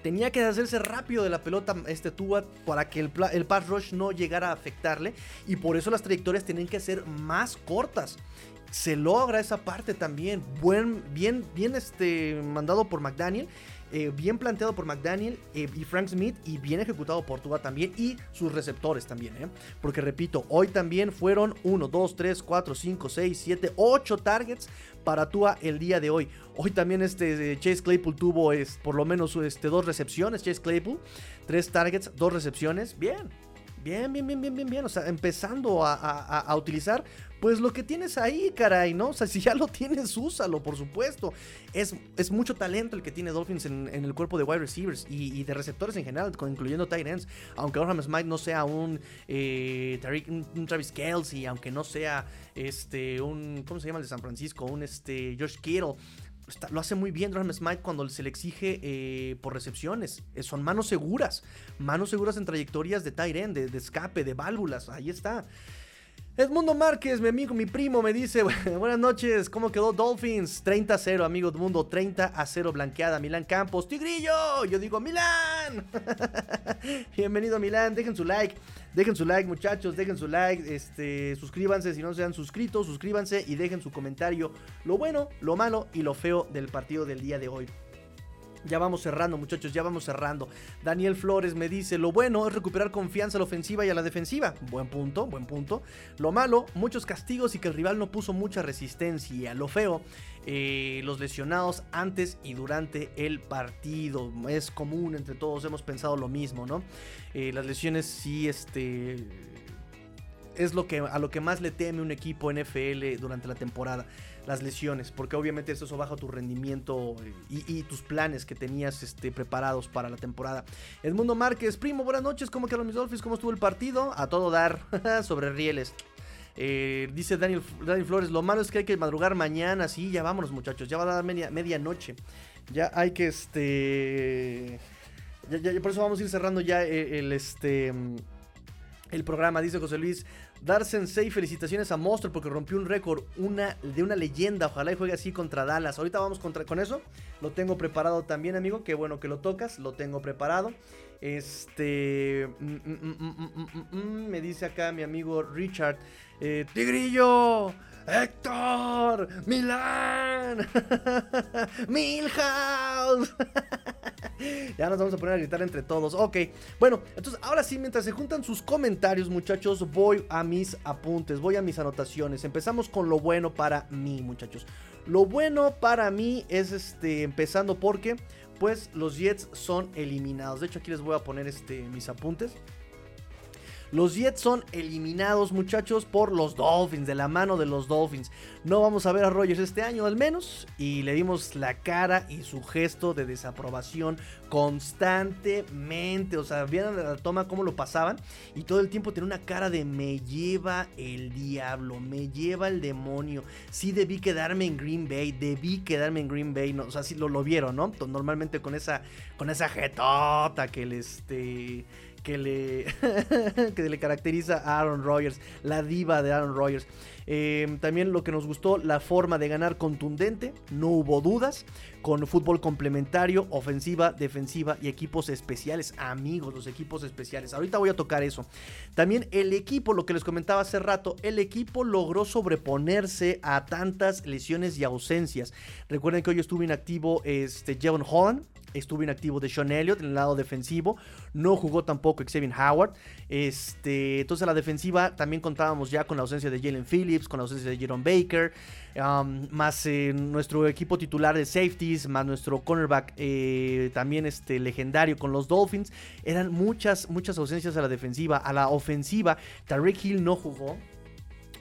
Tenía que hacerse rápido de la pelota este Tua para que el, el pass rush no llegara a afectarle y por eso las trayectorias tenían que ser más cortas. Se logra esa parte también, buen, bien, bien este, mandado por McDaniel, eh, bien planteado por McDaniel eh, y Frank Smith y bien ejecutado por Tua también y sus receptores también, ¿eh? porque repito, hoy también fueron 1, 2, 3, 4, 5, 6, 7, 8 targets para Tua el día de hoy. Hoy también este eh, Chase Claypool tuvo es, por lo menos este, dos recepciones, Chase Claypool, tres targets, dos recepciones, bien. Bien, bien, bien, bien, bien, bien. O sea, empezando a, a- a- a utilizar, pues lo que tienes ahí, caray, ¿no? O sea, *laughs* si ya lo tienes, úsalo, por supuesto. Es, es mucho talento el que tiene Dolphins en, en el cuerpo de wide receivers y, de receptores en general, incluyendo tight ends. Aunque Orham Smith no sea un, eh, Tariq- un- Travis Kelsey, aunque no sea este, un, ¿cómo se llama el de San Francisco? Un este, Josh Kittle. Lo hace muy bien Durham Smite cuando se le exige eh, por recepciones. Eh, son manos seguras. Manos seguras en trayectorias de tight end, de escape, de válvulas. Ahí está. Edmundo Márquez, mi amigo, mi primo, me dice, *laughs* buenas noches, ¿cómo quedó Dolphins? 30 a 0, amigo Edmundo, 30 a 0, blanqueada, Milán Campos, Tigrillo, yo digo Milán. *laughs* Bienvenido Milán, dejen su like, dejen su like muchachos, dejen su like, este, suscríbanse si no se han suscrito, suscríbanse y dejen su comentario, lo bueno, lo malo y lo feo del partido del día de hoy. Ya vamos cerrando, muchachos, ya vamos cerrando. Daniel Flores me dice, lo bueno es recuperar confianza a la ofensiva y a la defensiva. Buen punto, buen punto. Lo malo, muchos castigos y que el rival no puso mucha resistencia. Lo feo, eh, los lesionados antes y durante el partido. Es común entre todos, hemos pensado lo mismo, ¿no? Eh, las lesiones sí, este... Es lo que, a lo que más le teme un equipo NFL durante la temporada las lesiones, porque obviamente eso baja tu rendimiento eh, y, tus planes que tenías este, preparados para la temporada. Edmundo Márquez, primo, buenas noches, ¿cómo quedaron mis Dolphins? ¿Cómo estuvo el partido? A todo dar, *laughs* sobre rieles. Eh, dice Daniel, Daniel Flores, lo malo es que hay que madrugar mañana, sí, ya vámonos muchachos, ya va a dar media, medianoche. Ya hay que este... Ya, por eso vamos a ir cerrando ya el, el, este... El programa, dice José Luis. Dar Sensei, felicitaciones a Monster porque rompió un récord una, de una leyenda. Ojalá y juegue así contra Dallas. Ahorita vamos contra, con eso. Lo tengo preparado también, amigo. Qué bueno que lo tocas. Lo tengo preparado. Este. mm, mm, mm, me dice acá mi amigo Richard. eh, Tigrillo. Héctor. Milán. *laughs* Milhouse. *laughs* ya nos vamos a poner a gritar entre todos. Ok, bueno, entonces ahora sí, mientras se juntan sus comentarios, muchachos, voy a mis apuntes, voy a mis anotaciones. Empezamos con lo bueno para mí, muchachos. Lo bueno para mí es este, empezando porque, pues, los Jets son eliminados. De hecho, aquí les voy a poner este, mis apuntes. Los Jets son eliminados, muchachos, por los Dolphins, de la mano de los Dolphins. No vamos a ver a Rogers este año al menos. Y le dimos la cara y su gesto de desaprobación constantemente. O sea, vieron la toma cómo lo pasaban. Y todo el tiempo tenía una cara de me lleva el diablo, me lleva el demonio. Sí debí quedarme en Green Bay, debí quedarme en Green Bay. No, o sea, sí lo, lo vieron, ¿no? Normalmente con esa, con esa jetota que le, este, que le, *laughs* que le caracteriza a Aaron Rodgers, la diva de Aaron Rodgers. Eh, también lo que nos gustó, la forma de ganar contundente, no hubo dudas, con fútbol complementario, ofensiva, defensiva y equipos especiales. Amigos, los equipos especiales. Ahorita voy a tocar eso. También el equipo, lo que les comentaba hace rato, el equipo logró sobreponerse a tantas lesiones y ausencias. Recuerden que hoy estuvo inactivo este, Jevon Holland, estuvo inactivo de Sean Elliott en el lado defensivo. No jugó tampoco Xavier Howard. Este, entonces, a la defensiva también contábamos ya con la ausencia de Jalen Phillips, con la ausencia de Jerome Baker. Um, más eh, nuestro equipo titular de safeties, más nuestro cornerback eh, también este, legendario con los Dolphins. Eran muchas, muchas ausencias a la defensiva. A la ofensiva, Tarek Hill no jugó.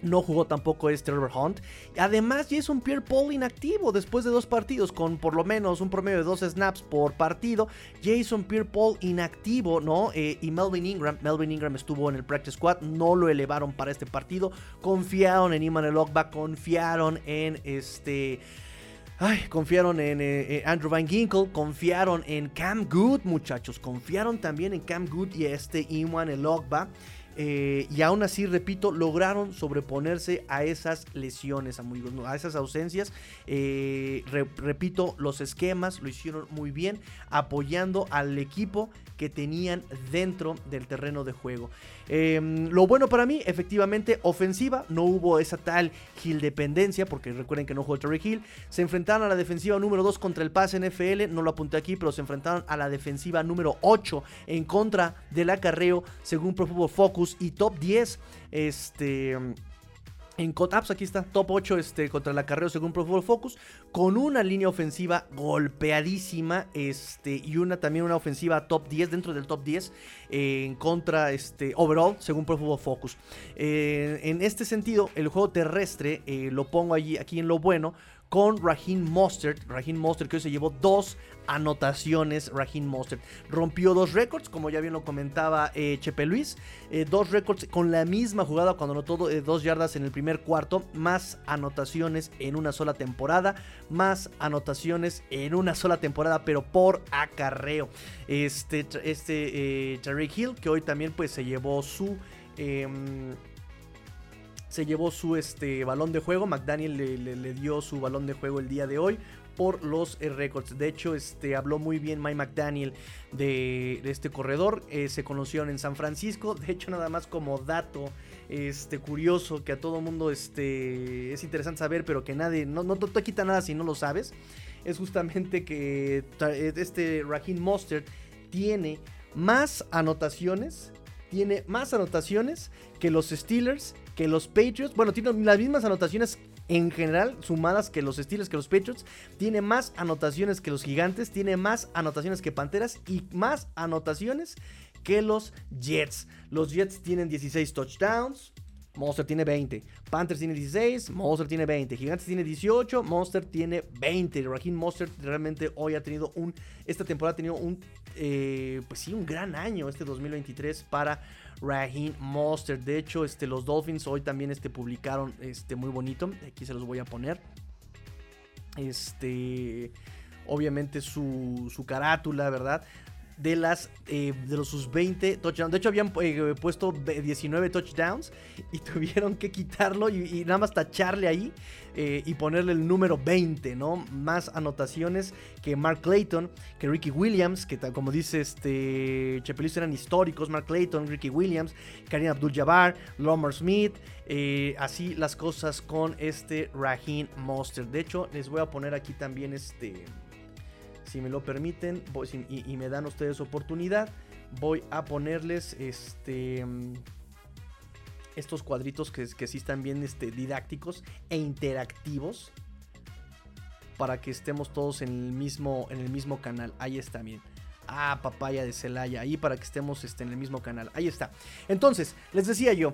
No jugó tampoco este Trevor Hunt. Además, Jason Pierre Paul inactivo después de dos partidos, con por lo menos un promedio de dos snaps por partido. Jason Pierre Paul inactivo, ¿no? Eh, y Melvin Ingram. Melvin Ingram estuvo en el practice squad, no lo elevaron para este partido. Confiaron en Iman Elokba, confiaron en este. Ay, confiaron en eh, eh, Andrew Van Ginkle, confiaron en Cam Good, muchachos. Confiaron también en Cam Good y este Iman Elokba. Eh, y aún así, repito, lograron sobreponerse a esas lesiones, a esas ausencias. Eh, repito, los esquemas lo hicieron muy bien, apoyando al equipo que tenían dentro del terreno de juego. Em, lo bueno para mí, efectivamente, ofensiva, no hubo esa tal Hill dependencia, porque recuerden que no jugó Terry Hill. Se enfrentaron a la defensiva número 2 contra el pase NFL, no lo apunté aquí, pero se enfrentaron a la defensiva número 8 en contra del acarreo, según Pro Football Focus y top 10. Este en Cotaps, aquí está, top 8 este, contra el acarreo según Pro Football Focus, con una línea ofensiva golpeadísima este, y una también una ofensiva top 10, dentro del top 10, eh, en contra, este, overall, según Pro Football Focus. Eh, en este sentido, el juego terrestre eh, lo pongo allí, aquí en lo bueno, con Raheem Mostert. Raheem Mostert que hoy se llevó dos anotaciones. Raheem Mostert rompió dos récords, como ya bien lo comentaba eh, Chepe Luis. Eh, dos récords con la misma jugada cuando anotó eh, dos yardas en el primer cuarto. Más anotaciones en una sola temporada. Más anotaciones en una sola temporada, pero por acarreo. Este, este Tariq Hill, que hoy también pues se llevó su em, se llevó su este, balón de juego. McDaniel le, dio su balón de juego el día de hoy por los eh, récords. De hecho, este, habló muy bien Mike McDaniel de, este corredor. Eh, se conocieron en San Francisco. *laughs* De hecho, nada más como dato este, curioso que a todo mundo este, es interesante saber, pero que nadie, no, no te quita nada si no lo sabes. Es justamente que este Raheem Mostert tiene más anotaciones. Tiene más anotaciones que los Steelers que los Patriots, bueno, tiene las mismas anotaciones en general sumadas que los Steelers, que los Patriots, tiene más anotaciones que los Gigantes, tiene más anotaciones que Panteras y más anotaciones que los Jets. Los Jets tienen 16 touchdowns, Monster tiene 20. Panthers tiene 16. Monster tiene 20. Gigantes tiene 18. Monster tiene 20. Raheem Monster realmente hoy ha tenido un. Esta temporada ha tenido un. Eh, pues sí, un gran año este 2023 para Raheem Monster. De hecho, este, los Dolphins hoy también este, publicaron este, muy bonito. Aquí se los voy a poner. Este. Obviamente su, su carátula, ¿verdad? De las eh, de los sus 20 touchdowns. De hecho, habían eh, puesto 19 touchdowns y *laughs* tuvieron que quitarlo y, nada más tacharle ahí eh, y ponerle el número 20, ¿no? Más anotaciones que Mark Clayton, que Ricky Williams, que como dice este Chepelis eran históricos. Mark Clayton, Ricky Williams, Karim Abdul-Jabbar, Lomar Smith. así las cosas con este Raheem Monster. De hecho, les voy a poner aquí también este si me lo permiten y, me dan ustedes oportunidad, voy a ponerles este estos cuadritos que, sí están bien este, didácticos e interactivos para que estemos todos en el mismo, en el mismo canal. Ahí está bien. Ah, papaya de Celaya, ahí para que estemos este, en el mismo canal. Ahí está. Entonces, les decía yo,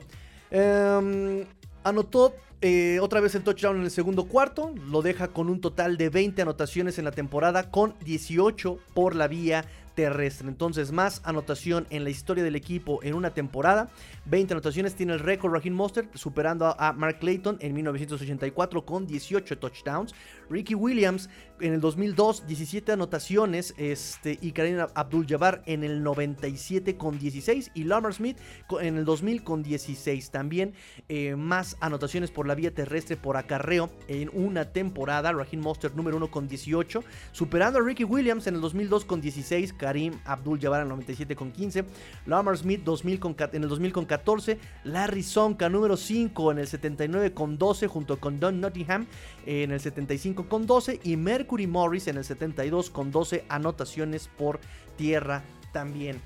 em, anotó eh, otra vez el touchdown en el segundo cuarto, lo deja con un total de 20 anotaciones en la temporada, con 18 por la vía terrestre. Entonces, más anotación en la historia del equipo en una temporada. 20 anotaciones tiene el récord Raheem Mostert, superando a Mark Clayton en 1984 con 18 touchdowns. Ricky Williams en el 2002, 17 anotaciones. Este, y Karim Abdul-Jabbar en el 97 con 16. Y Lamar Smith en el 2000 con 16. También eh, más anotaciones por la vía terrestre por acarreo en una temporada. Raheem Mostert número 1 con 18. Superando a Ricky Williams en el 2002 con 16. Karim Abdul-Jabbar en el 97 con 15. Lamar Smith 2000 con, en el 2000 con 14. Larry Sonka número 5 en el 79 con 12 junto con Don Nottingham en el 75 con 12 y Mercury Morris en el 72 con 12 anotaciones por tierra también.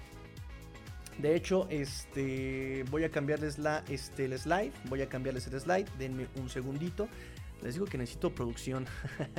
De hecho, este, voy a cambiarles la, este, el slide. Voy a cambiarles el slide. Denme un segundito. Les digo que necesito producción.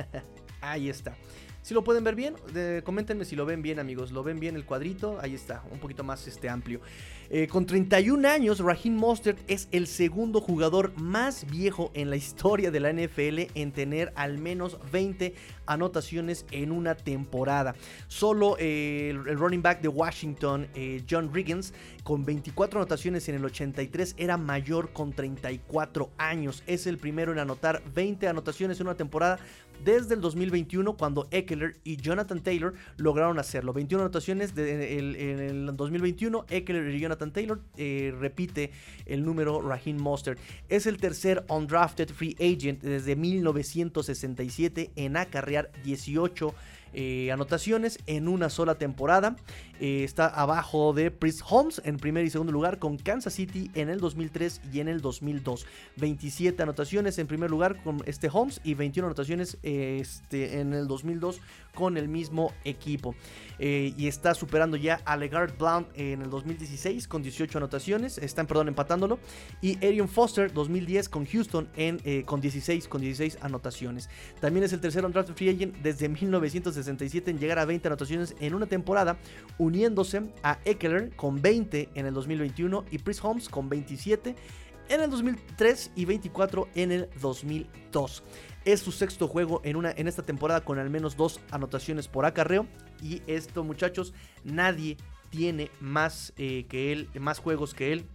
*laughs* Ahí está. Si lo pueden ver bien, coméntenme si lo ven bien, amigos. ¿Lo ven bien el cuadrito? Ahí está, un poquito más este, amplio. Eh, con 31 años, Raheem Mostert es el segundo jugador más viejo en la historia de la NFL en tener al menos 20 anotaciones en una temporada. Solo eh, el, running back de Washington, eh, John Riggins, con 24 anotaciones en el 83, era mayor con 34 años. Es el primero en anotar 20 anotaciones en una temporada desde el 2021 cuando Eckler y Jonathan Taylor lograron hacerlo. 21 anotaciones en el 2021, Eckler y Jonathan Taylor eh, repite el número Raheem Mostert. Es el tercer undrafted free agent desde 1967 en acarrear 18 eh, anotaciones en una sola temporada. Eh, está abajo de Priest Holmes en primer y segundo lugar con Kansas City en el 2003 y en el 2002. 27 anotaciones en primer lugar con este Holmes y 21 anotaciones este, en el 2002 con el mismo equipo. Eh, y está superando ya a Legard Blount en el 2016 con 18 anotaciones. Están, perdón, empatándolo. Y Arian Foster 2010 con Houston en, con 16 con 16 anotaciones. También es el tercer undrafted free agent desde 1960 67 en llegar a 20 anotaciones en una temporada, uniéndose a Eckler con 20 en el 2021 y Chris Holmes con 27 en el 2003 y 24 en el 2002. Es su sexto juego en, una, en esta temporada con al menos dos anotaciones por acarreo. Y esto, muchachos, nadie tiene más eh, que él, más juegos que él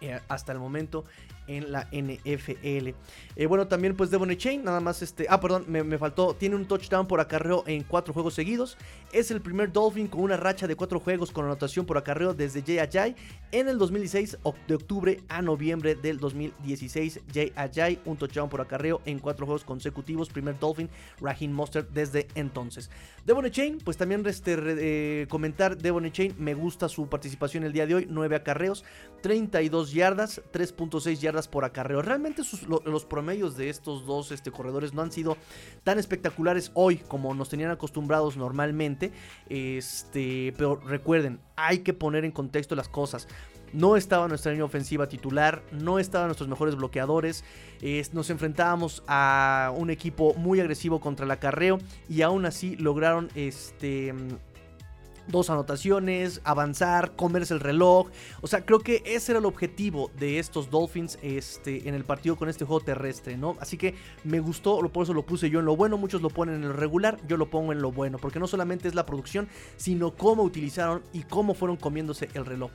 eh, hasta el momento en la NFL. Eh, bueno, también pues Devon Chain, nada más este... Ah, perdón, me, faltó. Tiene un touchdown por acarreo en cuatro juegos seguidos. Es el primer Dolphin con una racha de cuatro juegos con anotación por acarreo desde Jay Ajay en el 2016, de octubre a noviembre del 2016. Jay Ajay, un touchdown por acarreo en cuatro juegos consecutivos. Primer Dolphin, Raheem Mostert desde entonces. Devon Chain, pues también este, eh, comentar Devon Chain, me gusta su participación el día de hoy. 9 acarreos, 32 yardas, 3.6 yardas por acarreo. Realmente los promedios de estos dos este, corredores no han sido tan espectaculares hoy como nos tenían acostumbrados normalmente. Este, pero recuerden, hay que poner en contexto las cosas. No estaba nuestra línea ofensiva titular, no estaban nuestros mejores bloqueadores. nos enfrentábamos a un equipo muy agresivo contra el acarreo y aún así lograron este dos anotaciones, avanzar, comerse el reloj. O sea, creo que ese era el objetivo de estos Dolphins este, en el partido con este juego terrestre, ¿no? Así que me gustó, por eso lo puse yo en lo bueno. Muchos lo ponen en lo regular, yo lo pongo en lo bueno, porque no solamente es la producción, sino cómo utilizaron y cómo fueron comiéndose el reloj.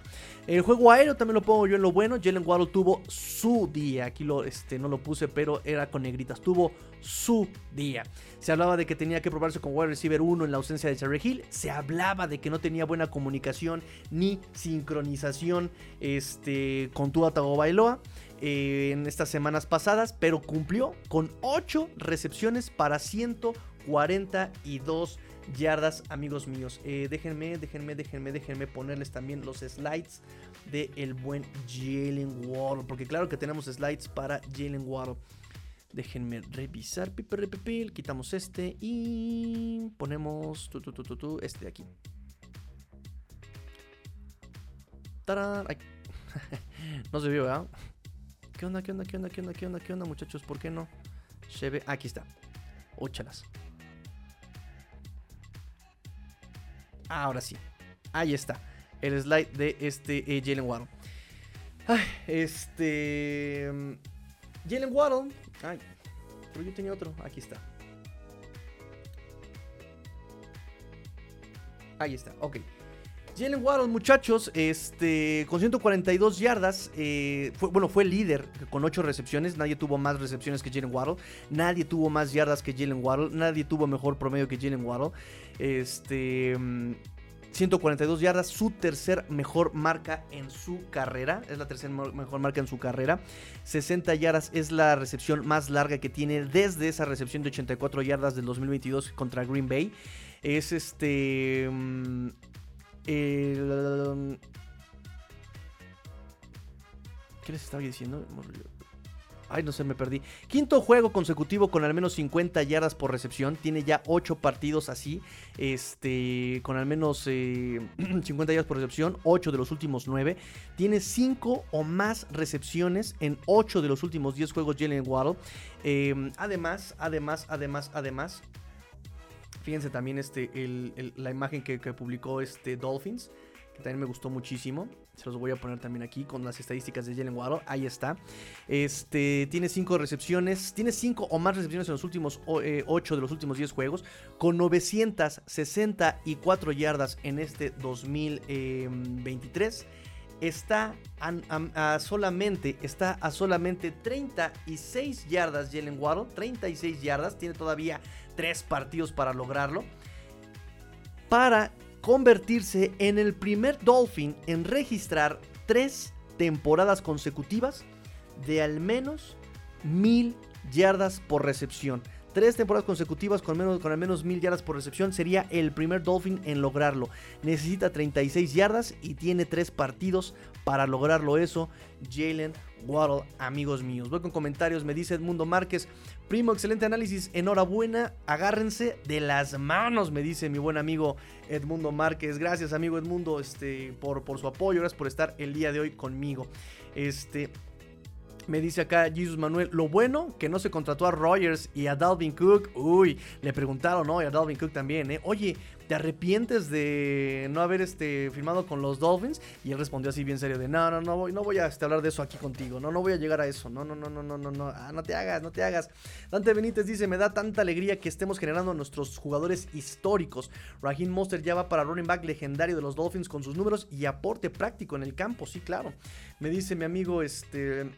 El juego aéreo también lo pongo yo en lo bueno. Jalen Waddle tuvo su día. Aquí lo, este, no lo puse, pero era con negritas. Tuvo su día. Se hablaba de que tenía que probarse con wide receiver 1 en la ausencia de Terry Hill. Se hablaba de que no tenía buena comunicación ni sincronización este, con Tua Tagovailoa. Eh, en estas semanas pasadas, pero cumplió con 8 recepciones para 142 yardas, amigos míos. Eh, déjenme, déjenme, déjenme, déjenme ponerles también los slides de el buen Jalen Waddle, porque claro que tenemos slides para Jalen Waddle. Déjenme revisar, quitamos este y ponemos este de aquí. *laughs* no se vio, ¿verdad? ¿Qué onda, qué onda, qué onda, qué onda, qué onda, qué onda, muchachos? ¿Por qué no? Se aquí está. Óchalas. Ahora sí. Ahí está. El slide de este eh, Jalen Waddle. Este. mm, Jalen Waddle. Ay, pero yo tenía otro. Aquí está. Ahí está, ok. Jalen Waddle, muchachos, este, con 142 yardas, eh, fue, bueno, fue líder con 8 recepciones. Nadie tuvo más recepciones que Jalen Waddle. Nadie tuvo más yardas que Jalen Waddle. Nadie tuvo mejor promedio que Jalen Waddle. Este, 142 yardas, su tercer mejor marca en su carrera. Es la tercera mejor marca en su carrera. 60 yardas es la recepción más larga que tiene desde esa recepción de 84 yardas del 2022 contra Green Bay. Es este. mm, ¿Qué les estaba diciendo? Ay, no sé, me perdí. Quinto juego consecutivo con al menos 50 yardas por recepción. Tiene ya 8 partidos así. Este. Con al menos eh, *clears throat* 50 yardas por recepción. 8 de los últimos 9. Tiene 5 o más recepciones en 8 de los últimos 10 juegos Jalen Waddle. Eh, además, además, además, además. Fíjense también este, la imagen que, que publicó este Dolphins. Que también me gustó muchísimo. Se los voy a poner también aquí con las estadísticas de Jalen Waddle. Ahí está. Este, tiene 5 recepciones. Tiene 5 o más recepciones en los últimos 8 de los últimos 10 juegos. Con 964 yardas en este 2023 está a, a- a solamente está a solamente 36 yardas Jalen Waddle, 36 yardas, tiene todavía 3 partidos para lograrlo. Para convertirse en el primer Dolphin en registrar 3 temporadas consecutivas de al menos 1000 yardas por recepción. Tres temporadas consecutivas con, menos, con al menos 1000 yardas por recepción sería el primer Dolphin en lograrlo. Necesita 36 yardas y tiene 3 partidos para lograrlo eso. Jalen Waddle, amigos míos. Voy con comentarios, me dice Edmundo Márquez. Primo, excelente análisis, enhorabuena, agárrense de las manos, me dice mi buen amigo Edmundo Márquez. Gracias, amigo Edmundo, este, por, por su apoyo, gracias por estar el día de hoy conmigo. Este, me dice acá Jesus Manuel, lo bueno que no se contrató a Rogers y a Dalvin Cook. Uy, le preguntaron, ¿no? Y a Dalvin Cook también, ¿eh? Oye, ¿te arrepientes de no haber este, firmado con los Dolphins? Y él respondió así bien serio de, no, no, no voy, no voy a este, hablar de eso aquí contigo. No, no voy a llegar a eso. No, no, no, no, no, no, no. Ah, no te hagas, no te hagas. Dante Benítez dice, me da tanta alegría que estemos generando nuestros jugadores históricos. Raheem Monster ya va para running back legendario de los Dolphins con sus números y aporte práctico en el campo, sí, claro. Me dice mi amigo, este,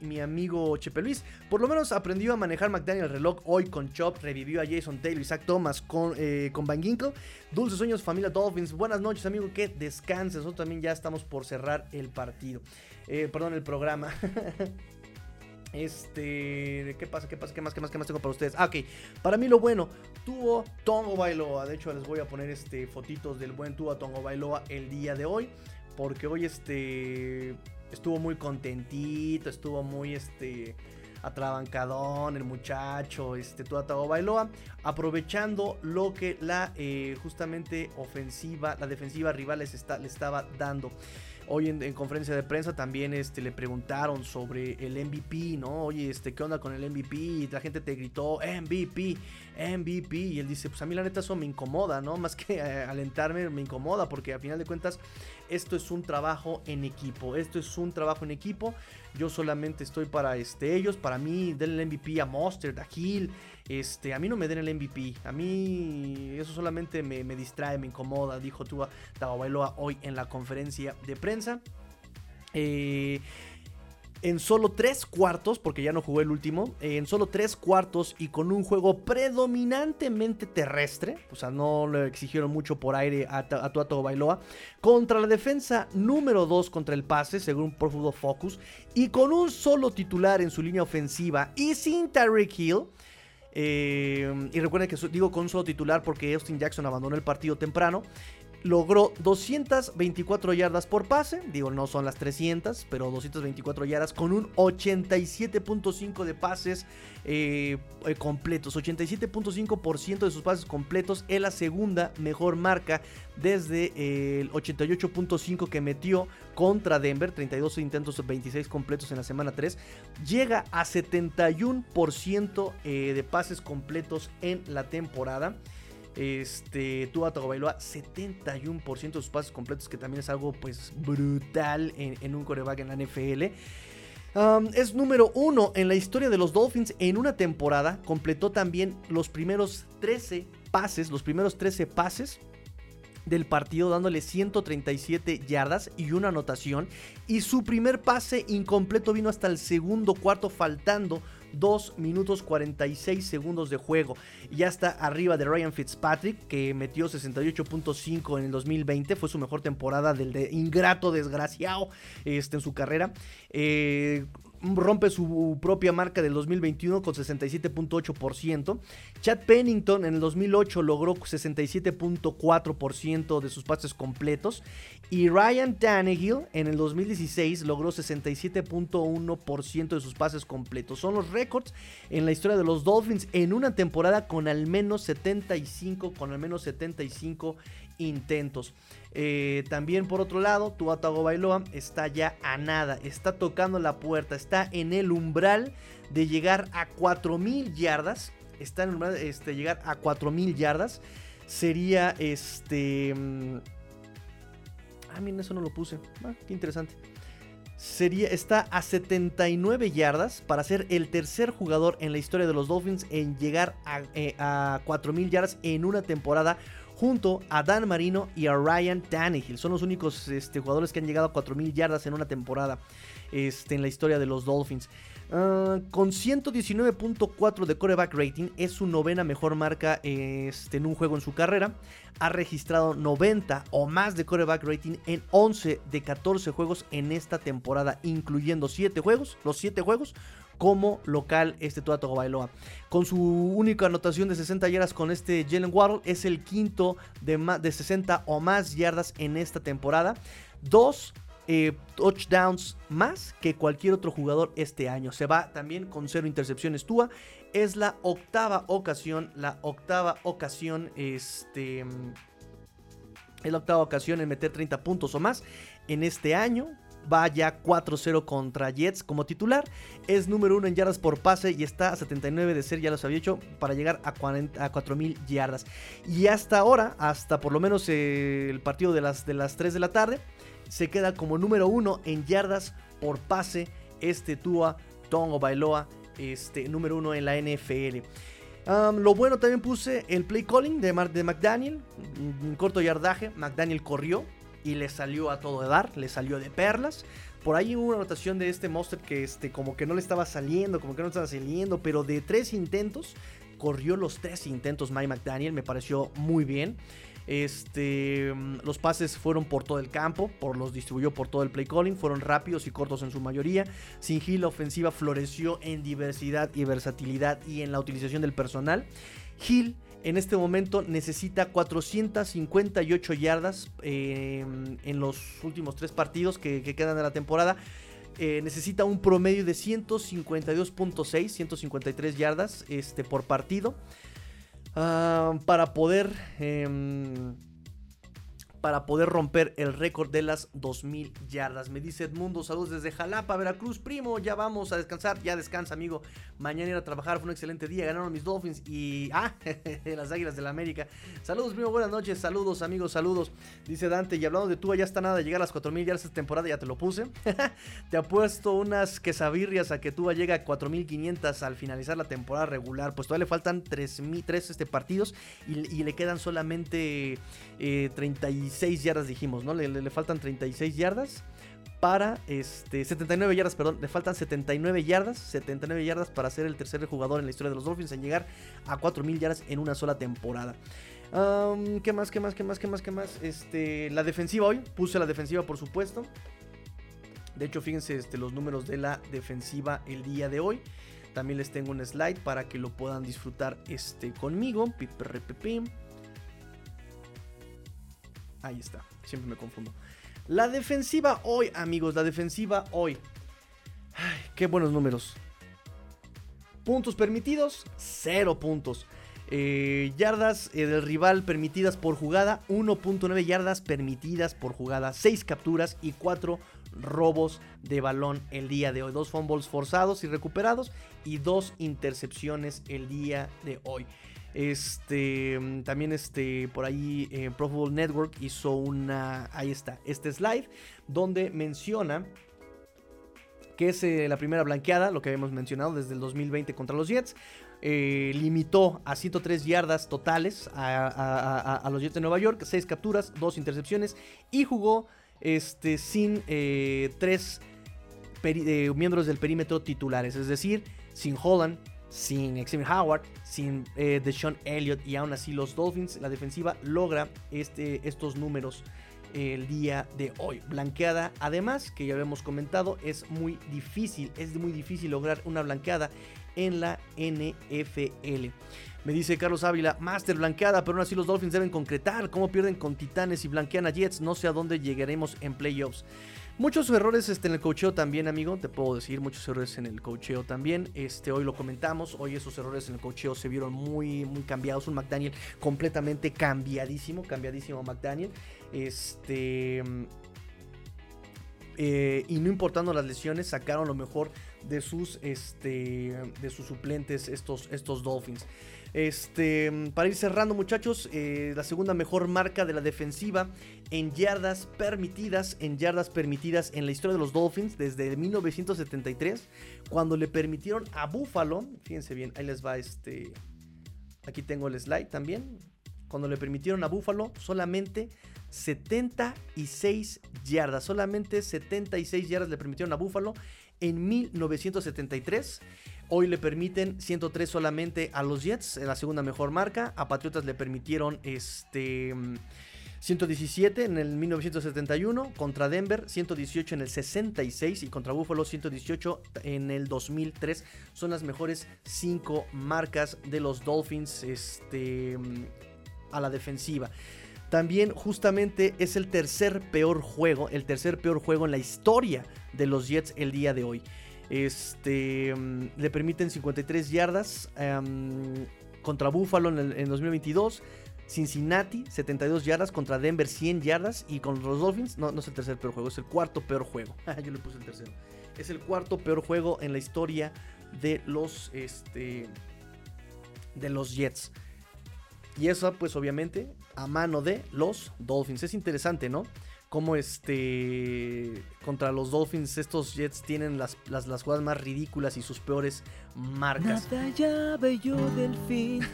mi amigo Chepe Luis, por lo menos aprendió a manejar McDaniel el reloj hoy con Chop, revivió a Jason Taylor y Zach Thomas con, eh, con Van Ginkle. Dulces sueños, familia Dolphins. Buenas noches, amigo, que descanses. Nosotros también ya estamos por cerrar el partido. Eh, perdón, el programa. *laughs* Este, ¿qué pasa? ¿Qué pasa? ¿Qué más? ¿Qué más? ¿Qué más tengo para ustedes? Ah, ok. Para mí lo bueno, tuvo Tongo Bailoa. De hecho, les voy a poner este fotitos del buen Tua Tongo Bailoa el día de hoy. Porque hoy este estuvo muy contentito, estuvo muy este atrabancadón el muchacho, este Tua Tongo Bailoa, aprovechando lo que la eh, justamente ofensiva, la defensiva rival les está, le estaba dando. Hoy en, en conferencia de prensa también este, le preguntaron sobre el MVP, ¿no? Oye, este, ¿qué onda con el MVP? Y la gente te gritó, MVP, MVP. Y él dice, pues a mí la neta eso me incomoda, ¿no? Más que eh, alentarme, me incomoda porque a final de cuentas esto es un trabajo en equipo. Esto es un trabajo en equipo. Yo solamente estoy para este, ellos. Para mí, denle el MVP a Monster, a Hill. Este, a mí no me den el MVP. A mí eso solamente me, distrae, me incomoda, dijo Tua Tagovailoa hoy en la conferencia de prensa. Eh, en solo tres cuartos, porque ya no jugó el último, eh, en solo tres cuartos y con un juego predominantemente terrestre, o sea, no le exigieron mucho por aire a, a Tua Tagovailoa, contra la defensa número 2 contra el pase, según Pro Football Focus, y con un solo titular en su línea ofensiva y sin Tyreek Hill. Eh, y recuerden que digo con solo titular porque Austin Jackson abandonó el partido temprano logró 224 yardas por pase, digo no son las 300, pero 224 yardas con un 87.5 de pases eh, eh, completos, 87.5% de sus pases completos es la segunda mejor marca desde eh, el 88.5 que metió contra Denver, 32 intentos, 26 completos en la semana 3, llega a 71% eh, de pases completos en la temporada. Este, Tua Tagovailoa, 71% de sus pases completos, que también es algo pues brutal en, un coreback en la NFL. Es número uno en la historia de los Dolphins en una temporada. Completó también los primeros 13 pases, los primeros 13 pases del partido dándole 137 yardas y una anotación. Y su primer pase incompleto vino hasta el segundo cuarto faltando 2 minutos 46 segundos de juego. Y ya está arriba de Ryan Fitzpatrick, que metió 68.5 en el 2020. Fue su mejor temporada del de ingrato desgraciado este, en su carrera. Eh, rompe su propia marca del 2021 con 67.8%. Chad Pennington en el 2008 logró 67.4% de sus pases completos. Y Ryan Tannehill en el 2016 logró 67.1% de sus pases completos. Son los récords en la historia de los Dolphins en una temporada con al menos 75, con al menos 75 intentos. Eh, también por otro lado, Tuatago Bailoa está ya a nada, está tocando la puerta, está en el umbral de llegar a 4000 yardas. Está en el umbral de este, llegar a 4000 yardas. Sería este. Mm, ah, miren, eso no lo puse. Ah, qué interesante. Sería, está a 79 yardas para ser el tercer jugador en la historia de los Dolphins en llegar a, eh, a 4000 yardas en una temporada junto a Dan Marino y a Ryan Tannehill. Son los únicos este, jugadores que han llegado a 4.000 yardas en una temporada este, en la historia de los Dolphins. Ah, con 119.4 de coreback rating, es su novena mejor marca este, en un juego en su carrera. Ha registrado 90 o más de coreback rating en 11 de 14 juegos en esta temporada, incluyendo 7 juegos, los 7 juegos como local este Tua Bailoa. Con su única anotación de 60 yardas con este Jalen Waddle, es el quinto de, de 60 o más yardas en esta temporada. Dos eh, touchdowns más que cualquier otro jugador este año. Se va también con cero intercepciones Tua. Es la octava ocasión, la octava ocasión, este... Es la octava ocasión en meter 30 puntos o más en este año va ya 4-0 contra Jets como titular. Es número 1 en yardas por pase y está a 79 de ser, ya los había hecho, para llegar a, 40, a 4000 yardas. Y hasta ahora, hasta por lo menos eh, el partido de las, de las 3 de la tarde, se queda como número 1 en yardas por pase este Tua Tongo Bailoa, este número 1 en la NFL. lo bueno también puse el play calling de, de McDaniel, un corto yardaje, McDaniel corrió, y le salió a todo de dar, le salió de perlas. Por ahí hubo una anotación de este Monster que este, como que no le estaba saliendo, como que no estaba saliendo, pero de tres intentos, corrió los tres intentos Mike McDaniel, me pareció muy bien. Este, los pases fueron por todo el campo, por los distribuyó por todo el play calling, fueron rápidos y cortos en su mayoría. Sin Hill, la ofensiva floreció en diversidad y versatilidad y en la utilización del personal. Hill en este momento necesita 458 yardas em, en los últimos tres partidos que, quedan de la temporada. Eh, necesita un promedio de 152.6, 153 yardas este, por partido. Ah, para poder em, para poder romper el récord de las 2000 yardas. Me dice Edmundo, saludos desde Jalapa, Veracruz, primo, ya vamos a descansar, ya descansa, amigo. Mañana ir a trabajar, fue un excelente día, ganaron mis Dolphins y ah, *laughs* las Águilas del la América. Saludos, primo, buenas noches, saludos, amigos, saludos. Dice Dante, y hablando de tú, ya está nada de llegar a las 4000 yardas esta temporada, ya te lo puse. *laughs* te apuesto unas quesabirrias a que tú llega a 4500 al finalizar la temporada regular, pues todavía le faltan 3000 3 este partidos y, y le quedan solamente eh, 36 yardas dijimos, ¿no? Le, faltan 36 yardas para este 79 yardas, perdón, le faltan 79 yardas, 79 yardas para ser el tercer jugador en la historia de los Dolphins en llegar a 4000 yardas en una sola temporada. ¿Qué más? ¿Qué más? ¿Qué más? ¿Qué más? ¿Qué más? Este, la defensiva hoy, puse la defensiva por supuesto. De hecho, fíjense este, los números de la defensiva el día de hoy. También les tengo un slide para que lo puedan disfrutar este, conmigo. Ahí está, siempre me confundo. La defensiva hoy, amigos, la defensiva hoy. Ay, qué buenos números. Puntos permitidos, cero puntos. Eh, yardas eh, del rival permitidas por jugada, 1.9 yardas permitidas por jugada, 6 capturas y 4 robos de balón el día de hoy. Dos fumbles forzados y recuperados y dos intercepciones el día de hoy. Este, mm, también este, por ahí eh, Pro Football Network hizo una, ahí está, este slide, donde menciona que es eh, la primera blanqueada, lo que habíamos mencionado desde el 2020 contra los Jets. Eh, limitó a 103 yardas totales a, los Jets de Nueva York, 6 capturas, 2 intercepciones y jugó este, sin eh, 3 miembros del perímetro titulares, es decir, sin Holland, sin Xavier Howard, sin eh, Deshaun Elliott y aún así los Dolphins, la defensiva logra este, estos números el día de hoy. Blanqueada, además, que ya habíamos comentado, es muy difícil, es muy difícil lograr una blanqueada en la NFL. Me dice Carlos Ávila, Master blanqueada, pero aún así los Dolphins deben concretar. ¿Cómo pierden con Titanes y blanquean a Jets? No sé a dónde llegaremos en playoffs. Muchos errores este, en el cocheo también, amigo. Te puedo decir, muchos errores en el cocheo también. Este, hoy lo comentamos. Hoy esos errores en el cocheo se vieron muy, muy cambiados. Un McDaniel completamente cambiadísimo. Cambiadísimo McDaniel. Este. eh, y no importando las lesiones, sacaron lo mejor de sus, este, de sus suplentes, estos, estos Dolphins. Este, para ir cerrando, muchachos, eh, la segunda mejor marca de la defensiva en yardas permitidas, en yardas permitidas en la historia de los Dolphins desde 1973, cuando le permitieron a Buffalo, fíjense bien, ahí les va este, aquí tengo el slide también, cuando le permitieron a Buffalo solamente 76 yardas, solamente 76 yardas le permitieron a Buffalo en 1973. Hoy le permiten 103 solamente a los Jets, la segunda mejor marca. A Patriotas le permitieron este 117 en el 1971, contra Denver 118 en el 66 y contra Buffalo 118 en el 2003. Son las mejores 5 marcas de los Dolphins este, a la defensiva. También justamente es el tercer peor juego, el tercer peor juego en la historia de los Jets el día de hoy. Este, um, le permiten 53 yardas um, contra Buffalo en, el, en 2022. Cincinnati, 72 yardas contra Denver, 100 yardas. Y con los Dolphins, no, no es el tercer peor juego, es el cuarto peor juego. *laughs* Yo le puse el tercero. Es el cuarto peor juego en la historia de los, este, de los Jets. Y eso, pues obviamente, a mano de los Dolphins. Es interesante, ¿no? Como este. Contra los Dolphins, estos Jets tienen las, las, las jugadas más ridículas y sus peores marcas. Nada ya bello del fin. *laughs*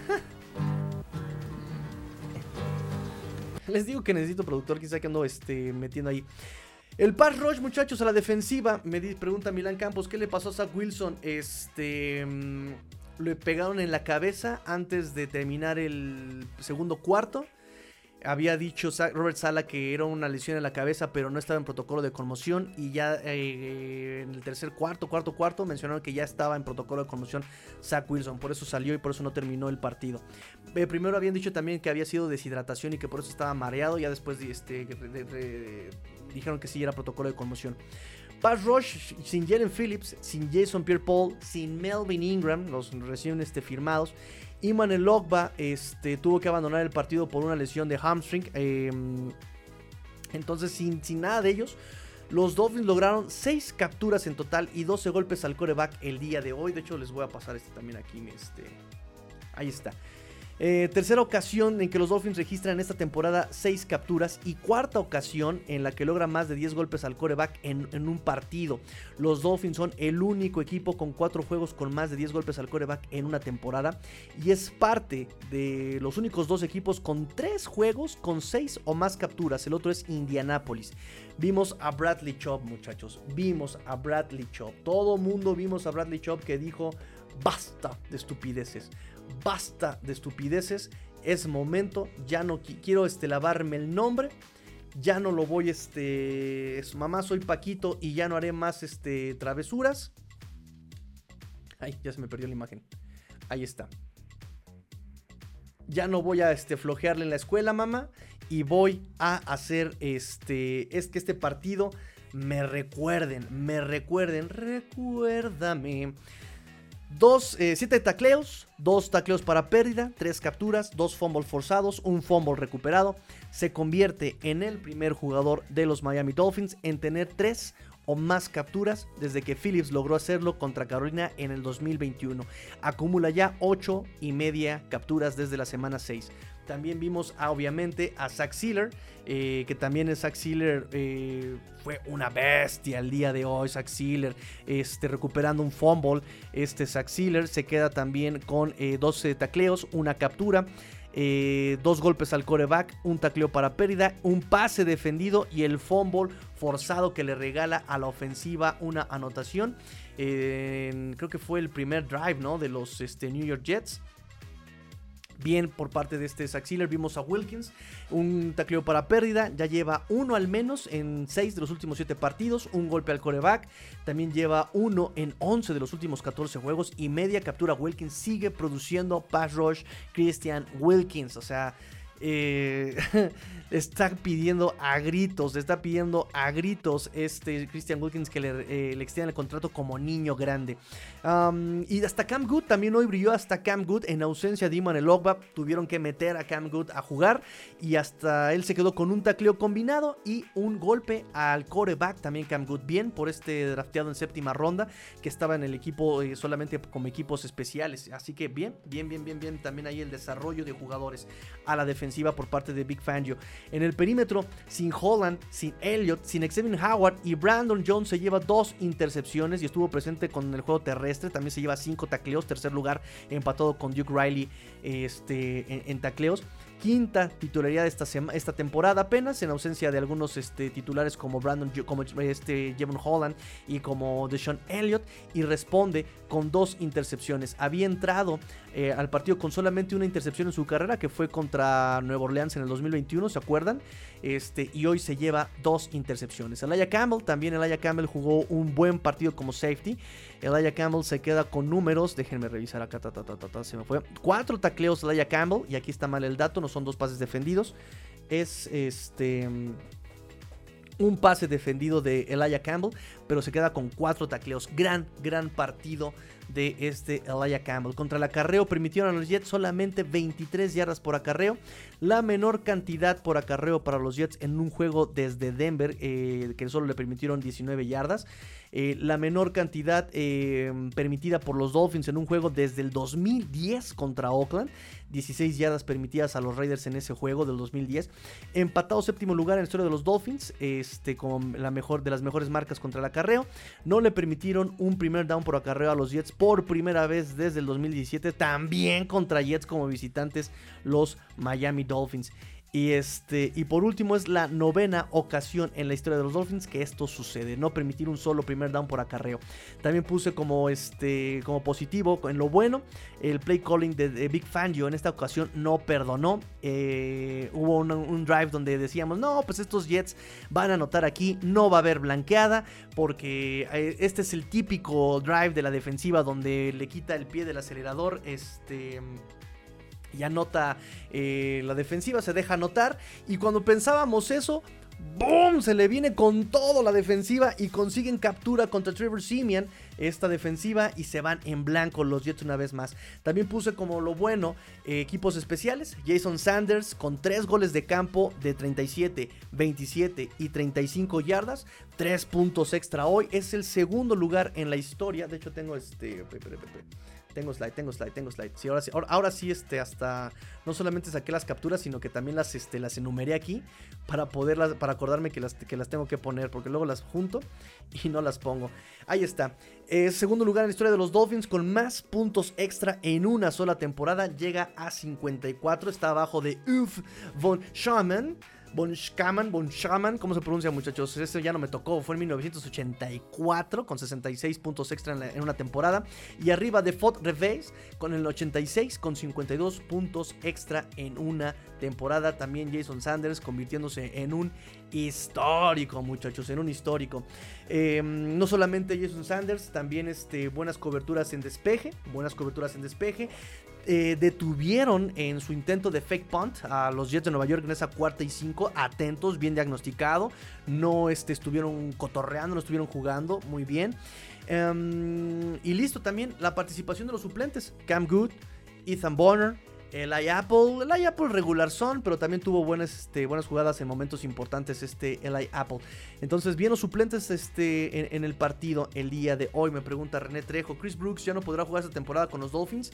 Les digo que necesito productor, quizá que ando este, metiendo ahí. El pass rush, muchachos, a la defensiva. Me di- pregunta Milán Campos, ¿qué le pasó a Zach Wilson? Este. mm, le pegaron en la cabeza antes de terminar el segundo cuarto. Había dicho Robert Sala que era una lesión en la cabeza, pero no estaba en protocolo de conmoción. Y ya eh, en el tercer cuarto, cuarto, cuarto, mencionaron que ya estaba en protocolo de conmoción Zach Wilson. Por eso salió y por eso no terminó el partido. Eh, primero habían dicho también que había sido deshidratación y que por eso estaba mareado. Ya después este, dijeron que sí era protocolo de conmoción. Pass Rush sin Jalen Phillips, sin Jason Pierre-Paul, sin Melvin Ingram, los recién este, firmados. Iman El Ogba este, tuvo que abandonar el partido por una lesión de hamstring. eh, entonces, sin, sin nada de ellos, los Dolphins lograron 6 capturas en total y 12 golpes al coreback el día de hoy. De hecho, les voy a pasar este también aquí. Este, ahí está. Eh, tercera ocasión en que los Dolphins registran esta temporada 6 capturas y cuarta ocasión en la que logra más de 10 golpes al coreback en, un partido. Los Dolphins son el único equipo con 4 juegos con más de 10 golpes al coreback en una temporada y es parte de los únicos dos equipos con 3 juegos con 6 o más capturas. El otro es Indianapolis. Vimos a Bradley Chubb, muchachos. Vimos a Bradley Chubb. Todo mundo vimos a Bradley Chubb que dijo basta de estupideces. Basta de estupideces. Es momento. Ya no qui- quiero este, lavarme el nombre. Ya no lo voy, este. es- Mamá, soy Paquito y ya no haré más este, travesuras. Ay, ya se me perdió la imagen. Ahí está. Ya no voy a este, flojearle en la escuela, mamá. Y voy a hacer este. Es que este partido me recuerden. Me recuerden. Recuérdame. Dos, eh, siete tacleos, dos tacleos para pérdida, tres capturas, dos fumbles forzados, un fumble recuperado. Se convierte en el primer jugador de los Miami Dolphins en tener tres o más capturas desde que Phillips logró hacerlo contra Carolina en el 2021. Acumula ya ocho y media capturas desde la semana 6. También vimos obviamente a Zach Sealer, eh, que también es Zach Sealer eh, fue una bestia el día de hoy. Zach Sealer este, recuperando un fumble. Este Zach Sealer se queda también con 12 eh, tacleos, una captura. dos golpes al coreback, un tacleo para pérdida, un pase defendido y el fumble forzado que le regala a la ofensiva una anotación. creo que fue el primer drive ¿no? de los este, New York Jets bien por parte de este Zach Vimos a Wilkins, un tacleo para pérdida, ya lleva uno al menos en seis de los últimos siete partidos, un golpe al coreback, también lleva uno en 11 de los últimos 14 juegos y media captura Wilkins. Sigue produciendo pass rush Christian Wilkins, o sea, eh, *laughs* está pidiendo a gritos, está pidiendo a gritos este Christian Wilkins que le, eh, le extienda el contrato como niño grande. Y hasta Cam Good también hoy brilló hasta Cam Good en ausencia de Iman el Ogba. Tuvieron que meter a Cam Good a jugar y hasta él se quedó con un tacleo combinado y un golpe al coreback. También Cam Good bien por este drafteado en séptima ronda que estaba en el equipo eh, solamente como equipos especiales. Así que bien, bien, bien, bien, bien. También ahí el desarrollo de jugadores a la defensiva por parte de Big Fangio. En el perímetro, sin Holland, sin Elliott, sin Xavier Howard y Brandon Jones se lleva dos intercepciones y estuvo presente con el juego terrestre. También se lleva cinco tacleos, tercer lugar empatado con Duke Riley este, en tacleos. Quinta titularidad esta, esta temporada apenas en ausencia de algunos este, titulares como Brandon como este Jevon Holland y como Deshaun Elliott y responde con dos intercepciones. Había entrado eh, al partido con solamente una intercepción en su carrera que fue contra Nueva Orleans en el 2021 se acuerdan este, y hoy se lleva dos intercepciones. Elijah Campbell también Elijah Campbell jugó un buen partido como safety. Elijah Campbell se queda con números. Déjenme revisar acá se me fue. Cuatro tacleos Elijah Campbell y aquí está mal el dato no son dos pases defendidos. Es este un pase defendido de Elijah Campbell, pero se queda con cuatro tacleos. Gran, gran partido de este Elijah Campbell. Contra el acarreo permitieron a los Jets solamente 23 yardas por acarreo, la menor cantidad por acarreo para los Jets en un juego desde Denver, eh, que solo le permitieron 19 yardas. Eh, la menor cantidad eh, permitida por los Dolphins en un juego desde el 2010 contra Oakland. 16 yardas permitidas a los Raiders en ese juego del 2010. Empatado séptimo lugar en la historia de los Dolphins, este, con la mejor de las mejores marcas contra el acarreo. No le permitieron un primer down por acarreo a los Jets por primera vez desde el 2017. También contra Jets como visitantes los Miami Dolphins. Y, este, y por último es la novena ocasión en la historia de los Dolphins que esto sucede, no permitir un solo primer down por acarreo. También puse como, este, como positivo en lo bueno el play calling de, Big Fangio en esta ocasión no perdonó. Eh, hubo un, drive donde decíamos, no, pues estos Jets van a anotar aquí, no va a haber blanqueada porque eh, este es el típico drive de la defensiva donde le quita el pie del acelerador. Este y anota eh, la defensiva, se deja anotar. Y cuando pensábamos eso, ¡boom! Se le viene con todo la defensiva y consiguen captura contra Trevor Simeon, esta defensiva, y se van en blanco los Jets una vez más. También puse como lo bueno eh, equipos especiales, Jason Sanders con 3 goles de campo de 37, 27 y 35 yardas, 3 puntos extra hoy, es el segundo lugar en la historia, de hecho tengo este... Tengo slide, tengo slide, tengo slide. Sí, ahora sí, ahora, sí, este, hasta no solamente saqué las capturas, sino que también las, este, las enumeré aquí para poderlas, para acordarme que las, que las tengo que poner, porque luego las junto y no las pongo. Ahí está. Eh, segundo lugar en la historia de los Dolphins con más puntos extra en una sola temporada. Llega a 54. Está abajo de Uf von Schaman. Bonskaman, Bonshaman, ¿cómo se pronuncia muchachos? Este ya no me tocó, fue en 1984 con 66 puntos extra en, una temporada. Y arriba de Fort Reves con el 86 con 52 puntos extra en una temporada. También Jason Sanders convirtiéndose en un histórico, muchachos, en un histórico. Eh, no solamente Jason Sanders, también este, buenas coberturas en despeje, buenas coberturas en despeje. Eh, detuvieron en su intento de fake punt a los Jets de Nueva York en esa cuarta y cinco, atentos, bien diagnosticado, no este, estuvieron cotorreando, no estuvieron jugando, muy bien. Em, y listo también la participación de los suplentes, Cam Good, Ethan Bonner, el Apple, el Apple regular son, pero también tuvo buenas, este, buenas jugadas en momentos importantes este el Apple. Entonces, bien los suplentes este, en, en, el partido el día de hoy. Me pregunta René Trejo, Chris Brooks ya no podrá jugar esta temporada con los Dolphins.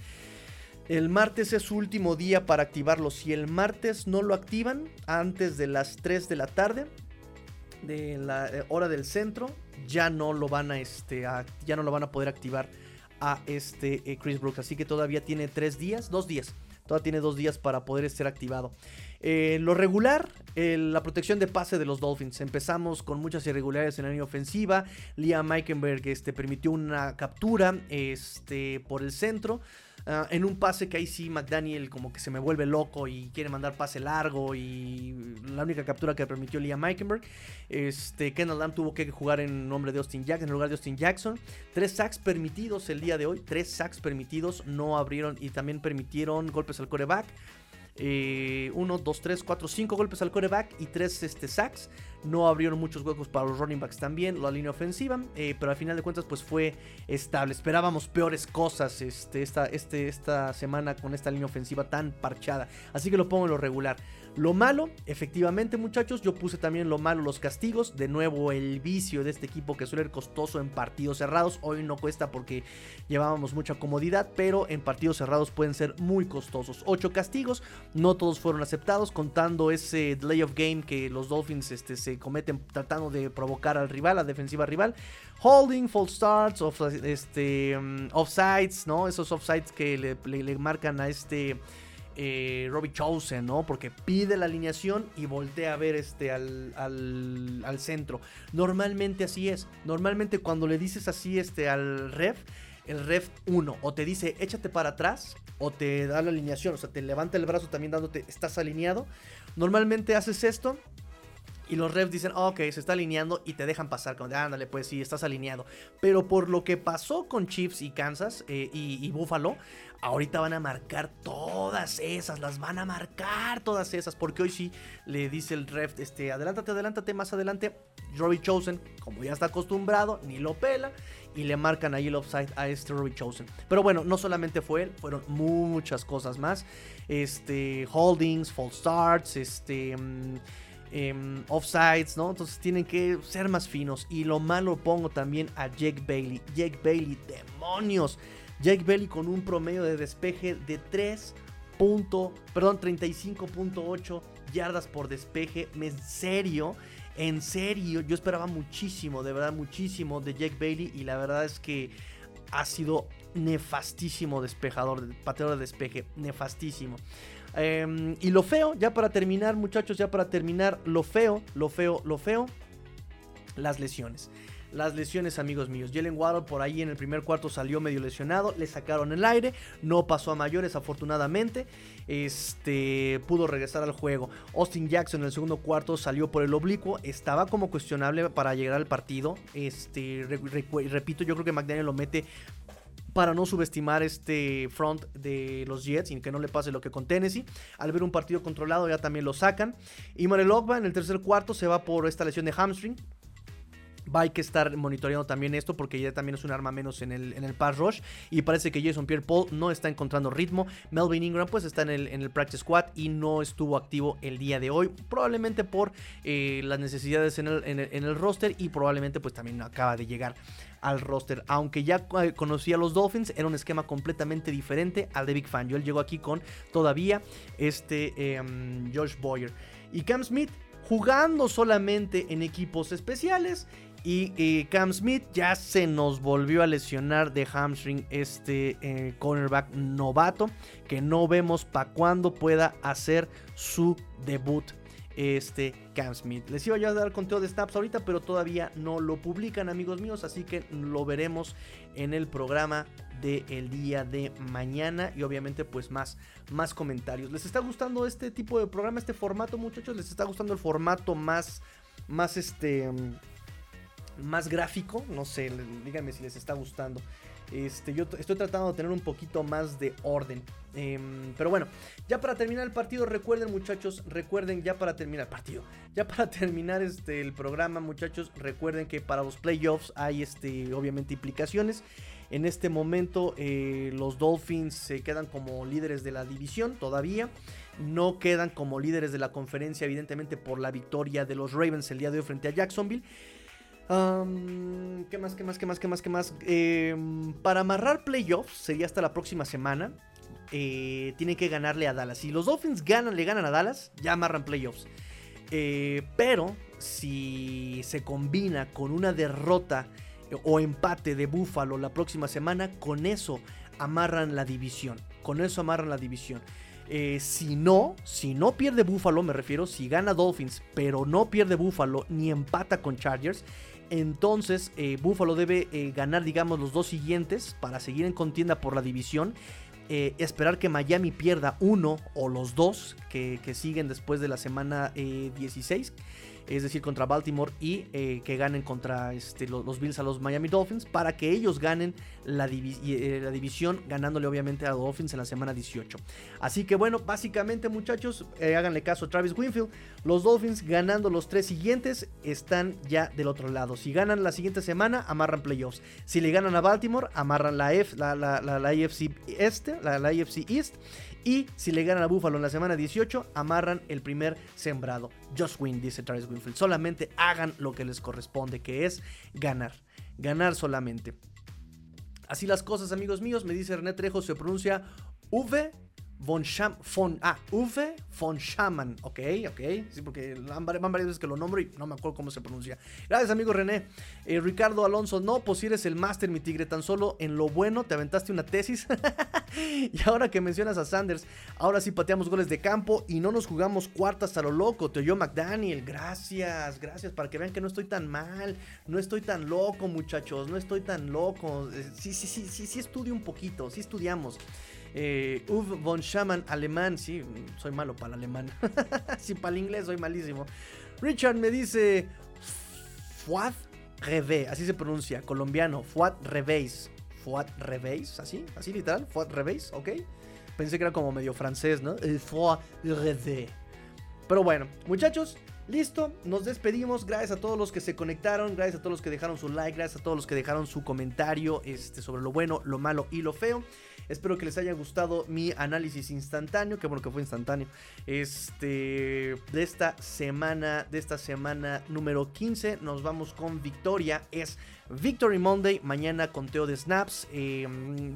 El martes es su último día para activarlo. Si el martes no lo activan antes de las 3 de la tarde, de la eh, hora del centro, ya no lo van a, este, ya no lo van a poder activar a este eh, Chris Brooks. Así que todavía tiene 3 días, 2 días. Todavía tiene 2 días para poder ser activado. Eh, lo regular, la protección de pase de los Dolphins. Empezamos con muchas irregularidades en la línea ofensiva. Liam Meikenberg este, permitió una captura este, por el centro. Uh, en un pase que ahí sí McDaniel como que se me vuelve loco y quiere mandar pase largo y la única captura que permitió Liam Meikenberg. Este, Kendall Lamb tuvo que jugar en nombre de Austin Jackson, en lugar de Austin Jackson. Tres sacks permitidos el día de hoy, tres sacks permitidos, no abrieron y también permitieron golpes al coreback. 1, 2, 3, 4, 5 golpes al coreback y 3 este, sacks. No abrieron muchos huecos para los running backs también, la línea ofensiva, eh, pero al final de cuentas pues fue estable. Esperábamos peores cosas este, esta, este, esta semana con esta línea ofensiva tan parchada. Así que lo pongo en lo regular. Lo malo, efectivamente muchachos, yo puse también lo malo los castigos. De nuevo el vicio de este equipo que suele ser costoso en partidos cerrados. Hoy no cuesta porque llevábamos mucha comodidad, pero en partidos cerrados pueden ser muy costosos. 8 castigos, no todos fueron aceptados, contando ese delay of game que los Dolphins este, se cometen tratando de provocar al rival, a defensiva rival. Holding, false starts, este, um, offsides, ¿no? Esos offsides que le marcan a este eh, Robbie ¿no? Porque pide la alineación y voltea a ver este al, al, al, centro. Normalmente así es. Normalmente cuando le dices así este al ref, el ref 1 o te dice échate para atrás o te da la alineación, o sea, te levanta el brazo también dándote estás alineado. Normalmente haces esto y los refs dicen, oh, ok, se está alineando y te dejan pasar. Como de, ándale, pues sí, estás alineado. Pero por lo que pasó con Chiefs y Kansas eh, y, Buffalo, ahorita van a marcar todas esas, las van a marcar todas esas. Porque hoy sí le dice el ref, este, adelántate, adelántate, más adelante. Robbie Chosen, como ya está acostumbrado, ni lo pela. Y le marcan ahí el offside a este Robbie Chosen. Pero bueno, no solamente fue él, fueron muchas cosas más. Este, holdings, false starts, este... Mmm, eh, offsides, ¿no? Entonces tienen que ser más finos. Y lo malo pongo también a Jake Bailey. Jake Bailey, demonios. Jake Bailey con un promedio de despeje de 3. perdón, 35.8 yardas por despeje. En serio, en serio, yo esperaba muchísimo, de verdad muchísimo de Jake Bailey. Y la verdad es que ha sido nefastísimo despejador, pateador de despeje, nefastísimo. Eh, y lo feo, ya para terminar, muchachos, ya para terminar, lo feo, lo feo, lo feo, las lesiones. Las lesiones, amigos míos. Jalen Waddle por ahí en el primer cuarto salió medio lesionado. Le sacaron el aire. No pasó a mayores, afortunadamente. Este pudo regresar al juego. Austin Jackson en el segundo cuarto salió por el oblicuo. Estaba como cuestionable para llegar al partido. Este, re, re, repito, yo creo que McDaniel lo mete para no subestimar este front de los Jets y que no le pase lo que con Tennessee. Al ver un partido controlado ya también lo sacan. Y Manuel Ogba en el tercer cuarto se va por esta lesión de hamstring. Va hay que estar monitoreando también esto porque ya también es un arma menos en el, en el pass rush. Y parece que Jason Pierre Paul no está encontrando ritmo. Melvin Ingram pues está en el, en el practice squad y no estuvo activo el día de hoy. Probablemente por eh, las necesidades en, el, en el roster y probablemente pues también acaba de llegar al roster. Aunque ya conocía a los Dolphins, era un esquema completamente diferente al de Big Fan. Yo él llegó aquí con todavía este eh, Josh Boyer. Y Cam Smith jugando solamente en equipos especiales. Y eh, Cam Smith ya se nos volvió a lesionar de hamstring este eh, cornerback novato. Que no vemos para cuándo pueda hacer su debut este Cam. Les iba yo a dar conteo de snaps ahorita, pero todavía no lo publican, amigos míos, así que lo veremos en el programa del día de mañana y obviamente pues más, más comentarios. ¿Les está gustando este tipo de programa, este formato, muchachos? ¿Les está gustando el formato más, más este, más gráfico? No sé, díganme si les está gustando. Este, yo estoy tratando de tener un poquito más de orden. Em, pero bueno, ya para terminar el partido, recuerden muchachos, recuerden ya para terminar el partido, ya para terminar este, el programa muchachos, recuerden que para los playoffs hay este, obviamente implicaciones. En este momento eh, los Dolphins se quedan como líderes de la división todavía. No quedan como líderes de la conferencia evidentemente por la victoria de los Ravens el día de hoy frente a Jacksonville. ¿Qué más? ¿Qué más? ¿Qué más? ¿Qué más? ¿Qué más? Em, para amarrar playoffs sería hasta la próxima semana. Eh, tienen que ganarle a Dallas. Si los Dolphins ganan, le ganan a Dallas, ya amarran playoffs. Eh, pero si se combina con una derrota o empate de Buffalo la próxima semana, con eso amarran la división. Con eso amarran la división. Eh, si no, si no pierde Buffalo, me refiero, si gana Dolphins, pero no pierde Buffalo ni empata con Chargers, entonces eh, Buffalo debe eh, ganar, digamos, los dos siguientes para seguir en contienda por la división. Eh, esperar que Miami pierda uno o los dos que, que siguen después de la semana 16 es decir, contra Baltimore y eh, que ganen contra este, los, Bills a los Miami Dolphins para que ellos ganen la, eh, división, ganándole obviamente a los Dolphins en la semana 18. Así que bueno, básicamente muchachos, eh, háganle caso a Travis Winfield, los Dolphins ganando los tres siguientes están ya del otro lado. Si ganan la siguiente semana, amarran playoffs. Si le ganan a Baltimore, amarran la, F, la, la, la, Este, la, la AFC East. Y si le ganan a Buffalo en la semana 18, amarran el primer sembrado. Just win, dice Travis Winfield. Solamente hagan lo que les corresponde, que es ganar. Ganar solamente. Así las cosas, amigos míos, me dice René Trejo, se pronuncia V von Scham, von, ah, Uwe von Schaman, ok, ok, sí, porque van varias veces que lo nombro y no me acuerdo cómo se pronuncia. Gracias, amigo René. Eh, Ricardo Alonso, no, pues si eres el máster, mi tigre, tan solo en lo bueno te aventaste una tesis. *laughs* y ahora que mencionas a Sanders, ahora sí pateamos goles de campo y no nos jugamos cuartas a lo loco. Te oyó McDaniel, gracias, gracias, para que vean que no estoy tan mal, no estoy tan loco, muchachos, no estoy tan loco. Eh, sí, sí, sí, sí, sí estudio un poquito, sí estudiamos. Eh, Uwe von Schaman, alemán. Sí, soy malo para el alemán. *laughs* sí, para el inglés soy malísimo. Richard me dice Fuad Reve, así se pronuncia, colombiano. Fuad Reveis. Fuad Reveis, así, así literal. Fuad Reveis, ok. Pensé que era como medio francés, ¿no? El Fuad Reve. Pero bueno, muchachos, Listo, nos despedimos. Gracias a todos los que se conectaron, gracias a todos los que dejaron su like, gracias a todos los que dejaron su comentario este, sobre lo bueno, lo malo y lo feo. Espero que les haya gustado mi análisis instantáneo, que bueno que fue instantáneo. Este de esta semana, de esta semana número 15, nos vamos con victoria. Es Victory Monday, mañana conteo de snaps. Eh,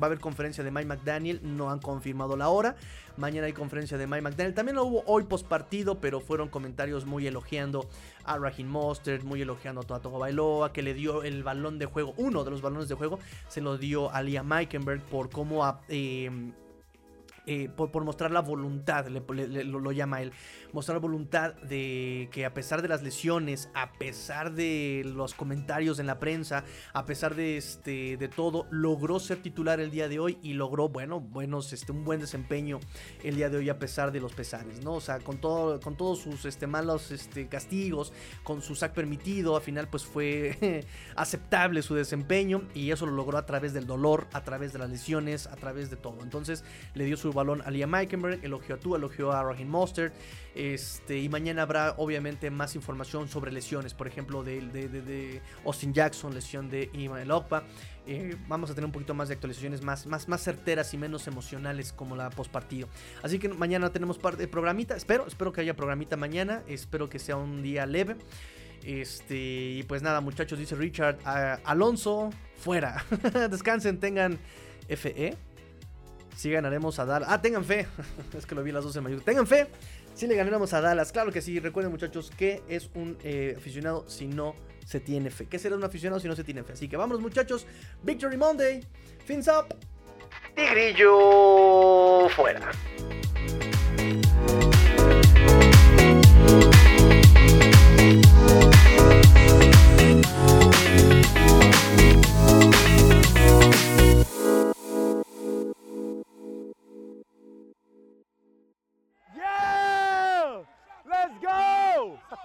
va a haber conferencia de Mike McDaniel, no han confirmado la hora. Mañana hay conferencia de Mike McDaniel. También lo hubo hoy post partido, pero fueron comentarios muy elogiando a Raheem Mostert, muy elogiando a Toato Bailoa, que le dio el balón de juego, uno de los balones de juego, se lo dio a Liam Meikenberg por cómo... Eh, eh, por, mostrar la voluntad, lo, llama él, mostrar voluntad de que a pesar de las lesiones, a pesar de los comentarios en la prensa, a pesar de, este, de todo, logró ser titular el día de hoy y logró, bueno, buenos, este, un buen desempeño el día de hoy a pesar de los pesares, ¿no? O sea, con, todo, con todos sus este, malos este, castigos, con su sac permitido, al final pues fue *laughs* aceptable su desempeño y eso lo logró a través del dolor, a través de las lesiones, a través de todo. Entonces le dio su balón a Liam Meikenberg, elogió a tú, elogió a Raheem Mostert. Este, y mañana habrá obviamente más información sobre lesiones, por ejemplo, de, de, Austin Jackson, lesión de Iman Okpa. Eh, vamos a tener un poquito más de actualizaciones más, más, más certeras y menos emocionales como la post partido. Así que mañana tenemos parte de programita. Espero, espero que haya programita mañana. Espero que sea un día leve. Este, y pues nada, muchachos, dice Richard. Alonso, fuera. *laughs* Descansen, tengan FE. Si ganaremos a Dallas. Ah, tengan fe. *laughs* es que lo vi las 12 de Tengan fe. Si le ganaremos a Dallas. Claro que sí. Recuerden, muchachos, que es un eh, aficionado si no se tiene fe. ¿Qué será un aficionado si no se tiene fe? Así que vamos, muchachos. Victory Monday. Fins up. Tigrillo fuera.